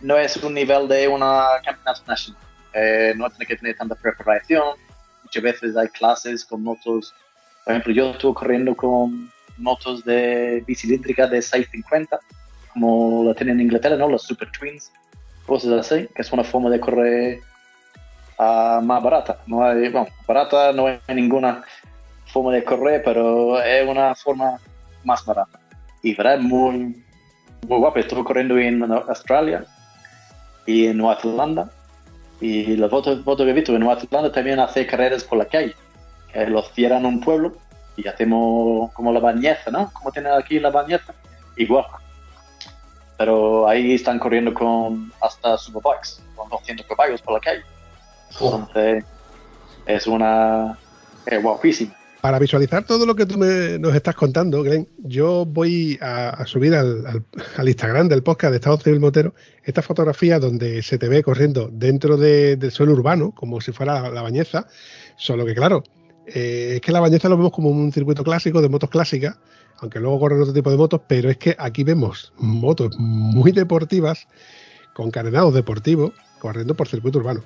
Speaker 3: no es un nivel de una campeonato nacional. Eh, no tiene que tener tanta preparación. Muchas veces hay clases con motos. Por ejemplo, yo estuve corriendo con motos de bicilíndrica de 650, como la tienen en Inglaterra, ¿no? Los Super Twins. cosas así, que es una forma de correr ah, más barata. No hay, bueno, barata no hay ninguna forma de correr, pero es una forma más barata. Y verdad, muy, muy guapo. Estuve corriendo en Australia y en Nueva Zelanda. Y la foto, foto que he visto en Nueva Zelanda también hace carreras por la calle. Que los cierran un pueblo y hacemos como la bañeza, ¿no? Como tienen aquí la bañeza. Igual. Pero ahí están corriendo con hasta superbikes, con 200 caballos por la calle. Entonces, es una. es guapísima.
Speaker 1: Para visualizar todo lo que tú me, nos estás contando, Glenn, yo voy a, subir al, Instagram del podcast de Estado Civil Motero esta fotografía donde se te ve corriendo dentro del suelo urbano, como si fuera la, bañeza, solo que claro, eh, es que la bañeza lo vemos como un circuito clásico de motos clásicas, aunque luego corren otro tipo de motos, pero es que aquí vemos motos muy deportivas, con carenados deportivos, corriendo por circuito urbano.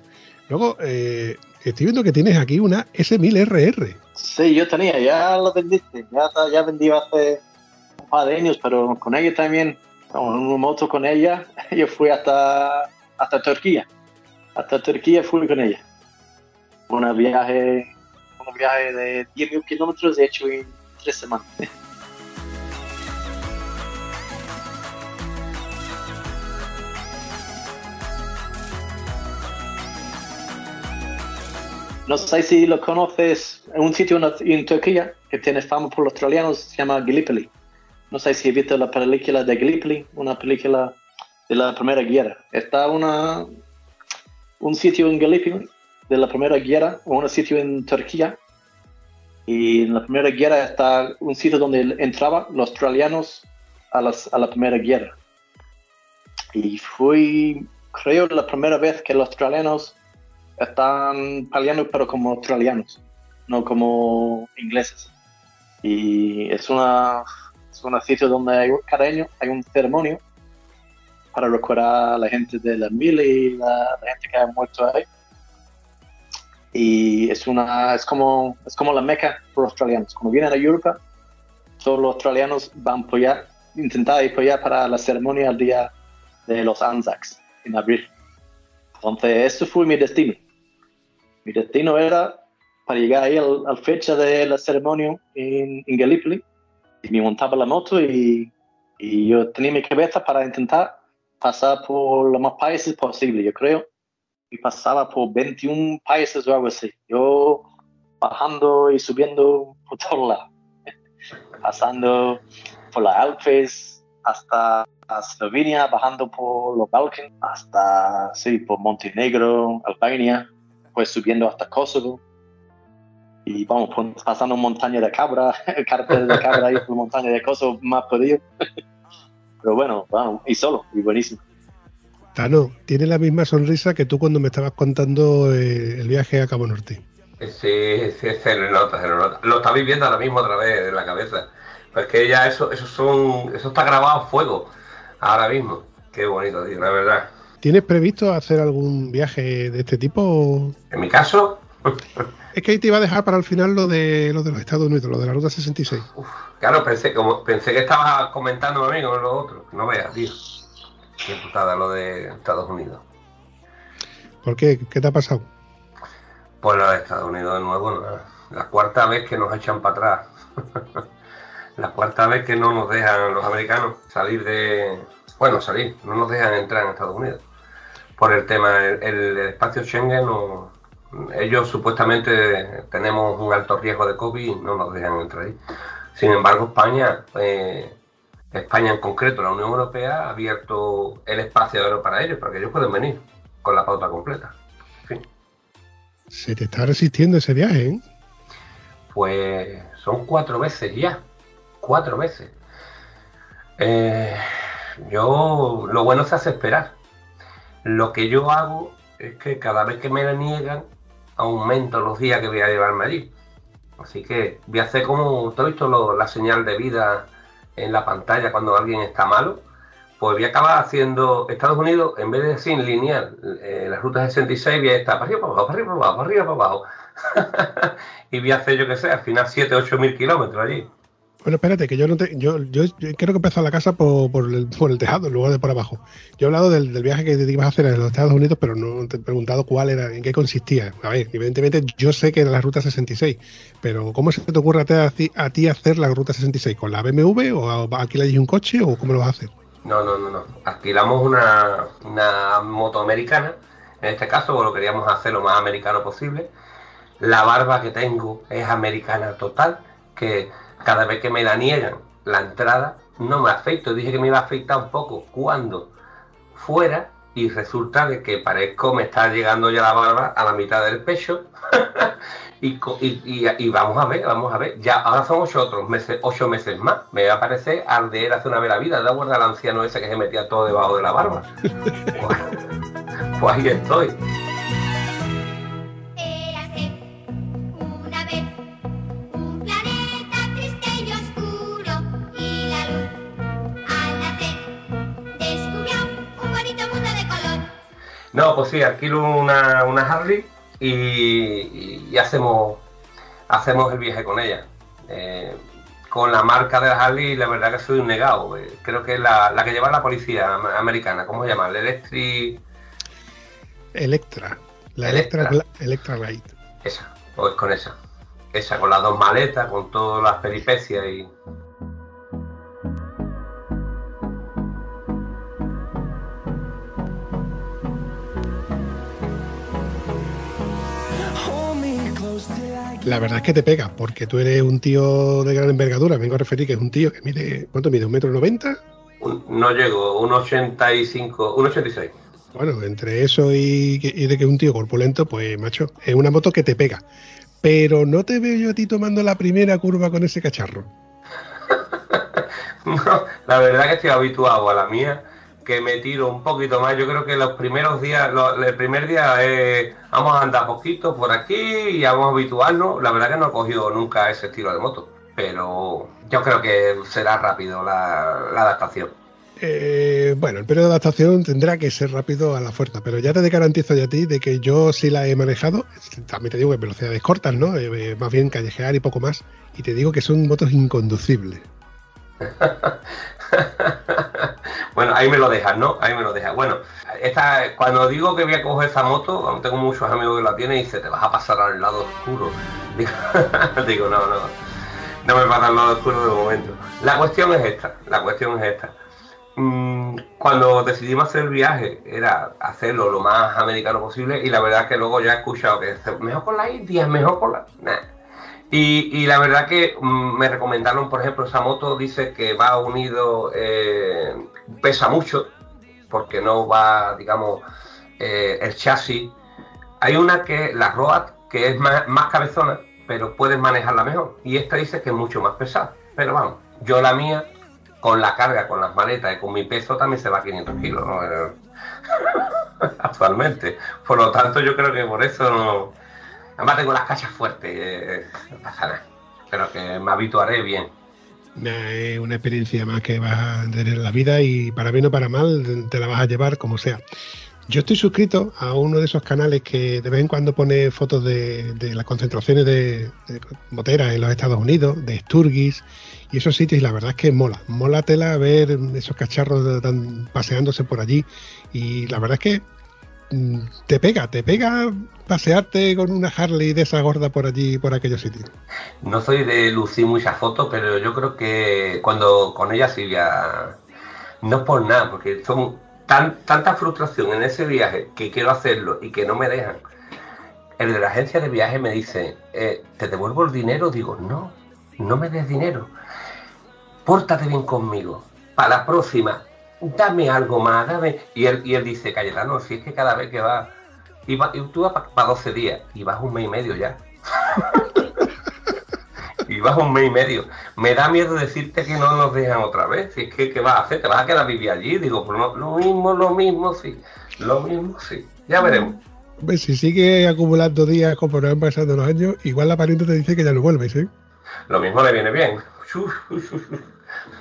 Speaker 1: Luego, eh, estoy viendo que tienes aquí una S1000RR.
Speaker 3: Sí, yo tenía, ya la vendiste, ya, ya vendí hace un par de años, pero con ella también, con una moto con ella, yo fui hasta, hasta Turquía. Hasta Turquía fui con ella. Un viaje, un viaje de 10.000 kilómetros hecho en tres semanas. No sé si lo conoces, un sitio en, Turquía que tiene fama por los australianos, se llama Gallipoli. No sé si has visto la película de Gallipoli, una película de la Primera Guerra. Está una, un sitio en Gallipoli de la Primera Guerra, o un sitio en Turquía. Y en la Primera Guerra está un sitio donde entraban los australianos a, a la Primera Guerra. Y fue, creo, la primera vez que los australianos están peleando pero como australianos, no como ingleses. Y es una es un sitio donde hay, cada año hay un ceremonio para recordar a la gente de la mil y la, gente que ha muerto ahí. Y es una es como es como la meca por australianos. Cuando vienen a Europa, todos los australianos van a intentar apoyar para la ceremonia al día de los Anzacs en abril. Entonces, eso fue mi destino. Mi destino era para llegar ahí al, fecha de la ceremonia en, en, Gallipoli y me montaba la moto y, y, yo tenía mi cabeza para intentar pasar por los más países posible, yo creo. Y pasaba por 21 países o algo así. Yo bajando y subiendo por todos lados. Pasando por las Alpes hasta Eslovenia, bajando por los Balcanes, hasta, sí, por Montenegro, Albania pues subiendo hasta Kosovo. Y vamos, pasando montaña de cabra, cartel de cabra ahí por montaña de Kosovo, más podido. Pero bueno, vamos, y solo, y buenísimo.
Speaker 1: Tano, tiene la misma sonrisa que tú cuando me estabas contando eh, el viaje a Cabo Norte.
Speaker 2: Sí, sí, se le nota, se le nota. Lo está viviendo ahora mismo otra vez en la cabeza. Pues que ya eso, eso son, eso está grabado a fuego ahora mismo. Qué bonito, tío, la verdad.
Speaker 1: ¿Tienes previsto hacer algún viaje de este tipo?
Speaker 2: En mi caso.
Speaker 1: es que ahí te iba a dejar para el final lo de, lo de los Estados Unidos, lo de la Ruta 66.
Speaker 2: claro, pensé, como, pensé que estabas comentando a mí con lo otro. No veas, tío. Qué putada lo de Estados Unidos.
Speaker 1: ¿Por qué? ¿Qué te ha pasado?
Speaker 2: Pues lo de Estados Unidos de nuevo, la cuarta vez que nos echan para atrás. la cuarta vez que no nos dejan los americanos salir de. Bueno, salir, no nos dejan entrar en Estados Unidos por el tema. El, espacio Schengen, ellos supuestamente tenemos un alto riesgo de COVID y no nos dejan entrar ahí. Sin embargo, España, eh, España en concreto, la Unión Europea, ha abierto el espacio para ellos, para que ellos puedan venir con la pauta completa.
Speaker 1: Se te está resistiendo ese viaje, ¿eh?
Speaker 2: Pues son cuatro veces ya. Cuatro veces. Eh, yo, lo bueno se hace esperar. Lo que yo hago es que cada vez que me la niegan, aumento los días que voy a llevarme allí. Así que voy a hacer como, ¿te has visto la señal de vida en la pantalla cuando alguien está malo? Pues voy a acabar haciendo Estados Unidos, en vez de sin lineal, eh, la ruta 66 voy a estar para arriba, para abajo, para arriba, para abajo, para arriba, para abajo. y voy a hacer, yo que sé, al final 7, 8 mil kilómetros allí.
Speaker 1: Bueno, espérate, que yo no te, yo, yo, creo que empezó la casa por, por, el, por, el, tejado, en lugar de por abajo. Yo he hablado del, del, viaje que te ibas a hacer en los Estados Unidos, pero no te he preguntado cuál era, en qué consistía. A ver, evidentemente yo sé que era la ruta 66, pero ¿cómo se te ocurre a ti, a hacer la ruta 66? ¿Con la BMW o alquilas un coche o cómo lo vas a hacer?
Speaker 2: No, no, no, no. Alquilamos una, una moto americana. En este caso, lo queríamos hacer lo más americano posible. La barba que tengo es americana total, que cada vez que me la niegan la entrada, no me afeito. Dije que me iba a afeitar un poco cuando fuera y resulta de que parezco me está llegando ya la barba a la mitad del pecho. y, y, vamos a ver, vamos a ver. Ya ahora son ocho otros meses, ocho meses más. Me va a parecer arder hace una vez la vida. Da guarda al anciano ese que se metía todo debajo de la barba. pues, pues ahí estoy. No, pues sí, alquilo una, una Harley y, hacemos, hacemos el viaje con ella. Eh, con la marca de la Harley, la verdad que soy un negado. Eh, creo que es la, que lleva la policía americana. ¿Cómo se llama? El Electric.
Speaker 1: Electra. La Electra, Electra Light.
Speaker 2: Esa, pues con esa. Esa, con las dos maletas, con todas las peripecias y.
Speaker 1: La verdad es que te pega, porque tú eres un tío de gran envergadura. Vengo a referir que es un tío que mide, ¿cuánto mide? ¿Un metro noventa?
Speaker 2: No llego, un ochenta y cinco, un ochenta y seis.
Speaker 1: Bueno, entre eso y, de que es un tío corpulento, pues macho, es una moto que te pega. Pero no te veo yo a ti tomando la primera curva con ese cacharro.
Speaker 2: no, la verdad que estoy habituado a la mía que me tiro un poquito más. Yo creo que los primeros días, el primer día vamos a andar poquito por aquí y vamos a habituarnos. La verdad que no he cogido nunca ese estilo de moto, pero yo creo que será rápido la, adaptación.
Speaker 1: Eh, bueno, el periodo de adaptación tendrá que ser rápido a la fuerza, pero ya te garantizo ya a ti de que yo sí la he manejado, también te digo que velocidades cortas, ¿no? Eh, eh, más bien callejear y poco más, y te digo que son motos inconducibles.
Speaker 2: bueno, ahí me lo dejas, ¿no? Ahí me lo dejas. Bueno, esta, cuando digo que voy a coger esa moto, tengo muchos amigos que la tienen y dice, te vas a pasar al lado oscuro. Digo, no, no. No me pasa al lado oscuro de momento. La cuestión es esta, la cuestión es esta. Mm, cuando decidimos hacer el viaje era hacerlo lo más americano posible y la verdad que luego ya he escuchado que mejor con la India, mejor con la... Y, la verdad que mm, me recomendaron, por ejemplo, esa moto dice que va unido, eh, pesa mucho, porque no va, digamos, eh, el chasis. Hay una que, la Road, que es más, cabezona, pero puedes manejarla mejor. Y esta dice que es mucho más pesada. Pero vamos, yo la mía, con la carga, con las maletas y con mi peso, también se va a 500 kilos, Actualmente. Por lo tanto, yo creo que por eso no Además tengo las cachas fuertes, eh. Pero que me habituaré bien.
Speaker 1: Es una experiencia más que vas a tener en la vida y para bien o para mal te la vas a llevar como sea. Yo estoy suscrito a uno de esos canales que de vez en cuando pone fotos de, las concentraciones de, moteras en los Estados Unidos, de Sturgis y esos sitios, y la verdad es que mola. Mola tela ver esos cacharros paseándose por allí. Y la verdad es que te pega, te pega pasearte con una Harley de esa gorda por allí, por aquellos sitios.
Speaker 2: No soy de lucir muchas fotos, pero yo creo que cuando con ella sí ya no es por nada, porque son tan, tanta frustración en ese viaje que quiero hacerlo y que no me dejan. El de la agencia de viaje me dice, eh, ¿te devuelvo el dinero? Digo, no, no me des dinero. Pórtate bien conmigo. Para la próxima, dame algo más, dame. Y él, y él dice, Cayetano, si es que cada vez que va, y, y tú vas para 12 días, y vas un mes y medio ya. y vas un mes y medio. Me da miedo decirte que no nos dejan otra vez. Si es que, ¿qué vas a hacer? ¿Te vas a quedar a vivir allí? Digo, pues lo mismo, lo mismo, sí. Lo mismo, sí. Ya veremos.
Speaker 1: Pues si sigue acumulando días como van pasando los años, igual la pariente te dice que ya no vuelves, ¿eh?
Speaker 2: Lo mismo le viene bien.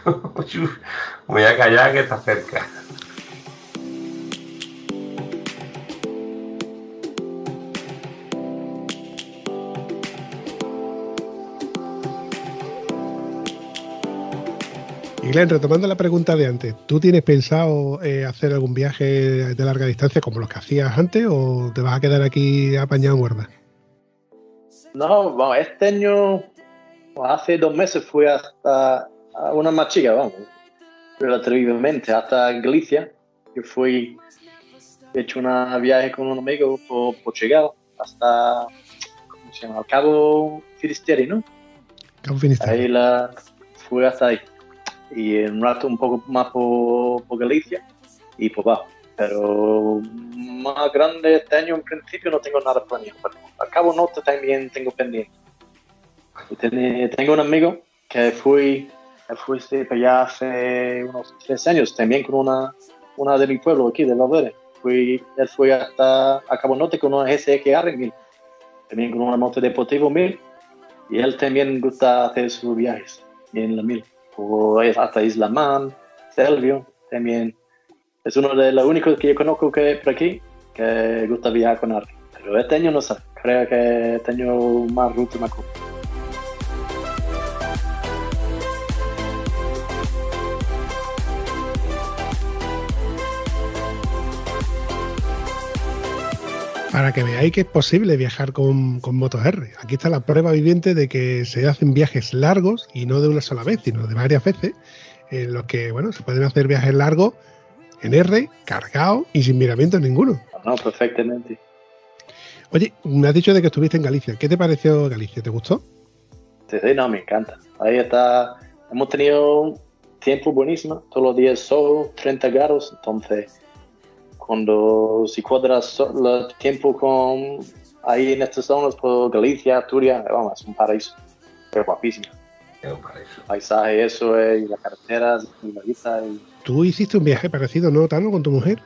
Speaker 2: Voy a callar que está cerca.
Speaker 1: Glenn, retomando la pregunta de antes, ¿tú tienes pensado eh, hacer algún viaje de larga distancia como los que hacías antes o te vas a quedar aquí apañado en guarda?
Speaker 3: No, bueno, este año, hace dos meses fui hasta una más chica, vamos, relativamente, hasta Galicia. Yo fui, he hecho un viaje con un amigo por Portugal hasta, ¿cómo se llama? Al Cabo Finisterre, ¿no?
Speaker 1: Cabo Finisterre.
Speaker 3: Ahí la, fui hasta ahí. Y en un rato un poco más por, por Galicia y por abajo. Pero más grande este año en principio no tengo nada planeado. Pero al Cabo Norte también tengo pendiente. tengo un amigo que fui, fuiste para allá hace unos tres años, también con una, una de mi pueblo aquí, de Valverde. Fui, él fue hasta a Cabo Norte con una GSX-R 1000, también con una moto deportiva 1000, y él también gusta hacer sus viajes en la 1000, hasta Isla Man, Selvio, también es uno de los únicos que yo conozco que por aquí que gusta viajar con alguien. Pero este año no sé, creo que este año más ruta más corta.
Speaker 1: Para que veáis que es posible viajar con, con Motos R. Aquí está la prueba viviente de que se hacen viajes largos y no de una sola vez, sino de varias veces, en los que bueno, se pueden hacer viajes largos en R, cargado y sin miramiento ninguno.
Speaker 3: No, perfectamente.
Speaker 1: Oye, me has dicho de que estuviste en Galicia. ¿Qué te pareció Galicia? ¿Te gustó?
Speaker 3: Sí, no, me encanta. Ahí está. Hemos tenido tiempo buenísimo. Todos los días sol, 30 grados. Entonces, cuando si cuadras el tiempo con ahí en estas zonas, por Galicia, Asturias, vamos, es un paraíso. Pero guapísimo.
Speaker 2: Es un paraíso.
Speaker 3: paisaje, eso, y las carreteras, y la vista. Y
Speaker 1: Tú hiciste un viaje parecido, ¿no, Tano, con tu mujer?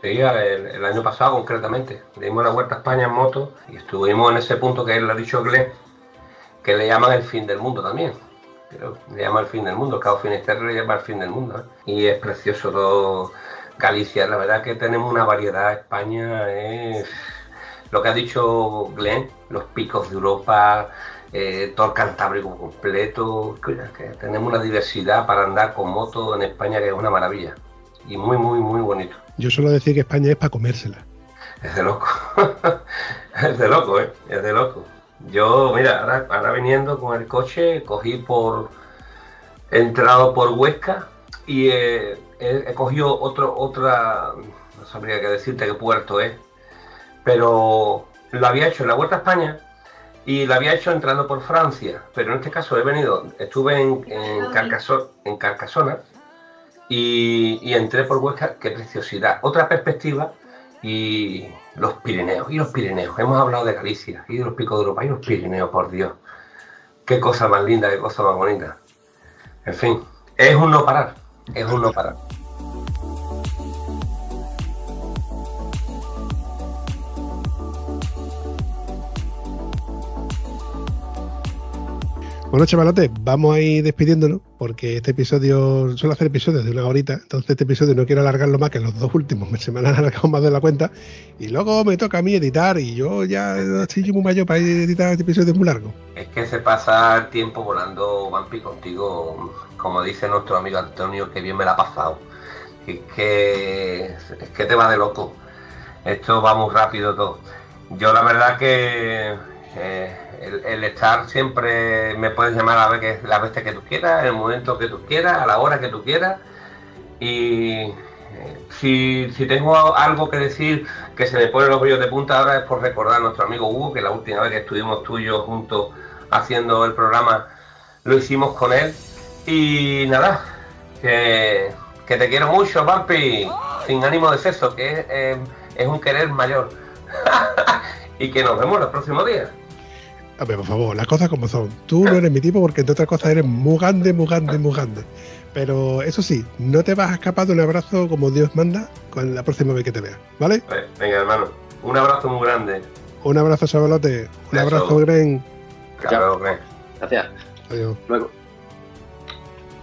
Speaker 2: Sí, el, año pasado concretamente. Dimos la vuelta a España en moto y estuvimos en ese punto que él le ha dicho Glenn, que le llaman el fin del mundo también. le llama el fin del mundo, Cabo Finisterre le llama el fin del mundo. ¿eh? Y es precioso todo Galicia. La verdad que tenemos una variedad. España es lo que ha dicho Glenn, los picos de Europa, eh, todo el Cantábrico completo, que tenemos una diversidad para andar con moto en España que es una maravilla y muy, muy, muy bonito.
Speaker 1: Yo suelo decir que España es para comérsela.
Speaker 2: Es de loco, es de loco, ¿eh? es de loco. Yo, mira, ahora, ahora viniendo con el coche, cogí por, entrado por Huesca y he, cogido otro, otra, no sabría qué decirte qué puerto es, pero lo había hecho en la Vuelta a España y lo había hecho entrando por Francia, pero en este caso he venido, estuve en, en, en Carcasona y, entré por Huesca, qué preciosidad. Otra perspectiva y los Pirineos, y los Pirineos. Hemos hablado de Galicia y de los picos de Europa y los Pirineos, por Dios. Qué cosa más linda, qué cosa más bonita. En fin, es un no parar, es un no parar.
Speaker 1: Bueno, chavalotes, vamos a ir despidiéndonos porque este episodio suele hacer episodios de una horita, entonces este episodio no quiero alargarlo más que los dos últimos, se me han alargado más de la cuenta y luego me toca a mí editar y yo ya estoy muy mayor para editar este episodio muy largo.
Speaker 2: Es que se pasa el tiempo volando, Vampi, contigo, como dice nuestro amigo Antonio, que bien me la ha pasado. Es que, que te va de loco. Esto va muy rápido todo. Yo la verdad que... Eh, el, estar siempre, me puedes llamar a ver que la vez que tú quieras, en el momento que tú quieras, a la hora que tú quieras. Y eh, si, si, tengo algo que decir que se me pone los brillos de punta ahora es por recordar a nuestro amigo Hugo, que la última vez que estuvimos tú y yo juntos haciendo el programa lo hicimos con él. Y nada, que, te quiero mucho, Vampi, sin ánimo de sexo, que es, eh, es un querer mayor. y que nos vemos los próximos días.
Speaker 1: A ver, por favor, las cosas como son. Tú no eres mi tipo porque entre otras cosas eres muy grande, muy grande, muy grande. Pero eso sí, no te vas a escapar de un abrazo como Dios manda con la próxima vez que te vea, ¿vale?
Speaker 2: Pues, venga, hermano. Un abrazo muy grande.
Speaker 1: Un abrazo, Sabalote. Un abrazo, Gren.
Speaker 3: Gracias.
Speaker 1: Adiós.
Speaker 3: Luego.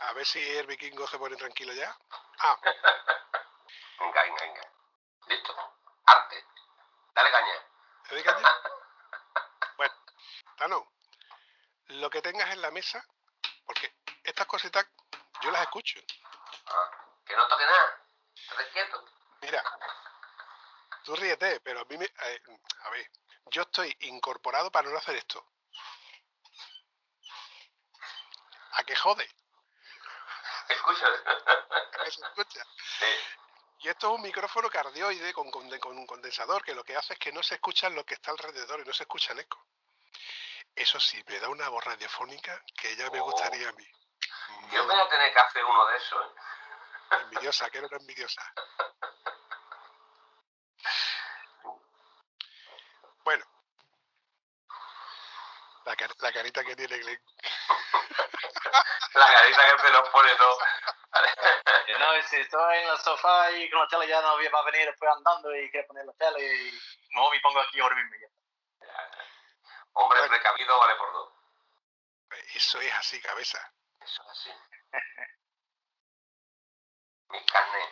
Speaker 1: A ver si el vikingo se pone tranquilo ya. Ah,
Speaker 2: Venga, venga, venga. Listo. Arte. Dale caña.
Speaker 1: ¿te doy caña? Bueno, Tano, lo que tengas en la mesa, porque estas cositas yo las escucho.
Speaker 2: Ah, que no toque nada. Estate quieto.
Speaker 1: Mira, tú ríete, pero a mí me... eh, a ver, yo estoy incorporado para no hacer esto. ¿A qué jode?
Speaker 2: Escucha.
Speaker 1: ¿A qué se escucha?
Speaker 2: Sí.
Speaker 1: Y esto es un micrófono cardioide con, con- con un condensador que lo que hace es que no se escucha lo que está alrededor y no se escucha en eco. Eso sí, me da una voz radiofónica que ya me
Speaker 2: Oh.
Speaker 1: gustaría a mí.
Speaker 2: Yo voy a tener que hacer uno de esos, ¿eh?
Speaker 1: Envidiosa, que era una envidiosa. Bueno. La, car- la carita que tiene Glenn.
Speaker 2: La carita que se nos pone todo.
Speaker 3: No, si estoy en el sofá y con la tele ya no va a venir después andando y quiere poner la tele y no me pongo aquí ahora mismo. ya.
Speaker 2: Hombre
Speaker 1: Bueno.
Speaker 2: precavido vale por dos.
Speaker 1: Eso es así, cabeza.
Speaker 2: Eso es así. Mis carnes.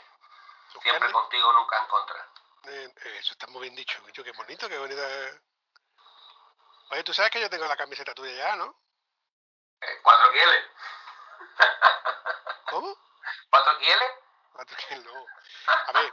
Speaker 2: Siempre
Speaker 1: carnes,
Speaker 2: contigo, nunca en contra.
Speaker 1: eh, eh, eso está muy bien dicho. Yo, qué bonito, qué bonita. Oye, tú sabes que yo tengo la camiseta tuya ya, ¿no?
Speaker 2: Eh, ¿Cuatro quieles?
Speaker 1: ¿Cómo?
Speaker 2: ¿Cuatro quieles?
Speaker 1: Cuatro que no. A ver,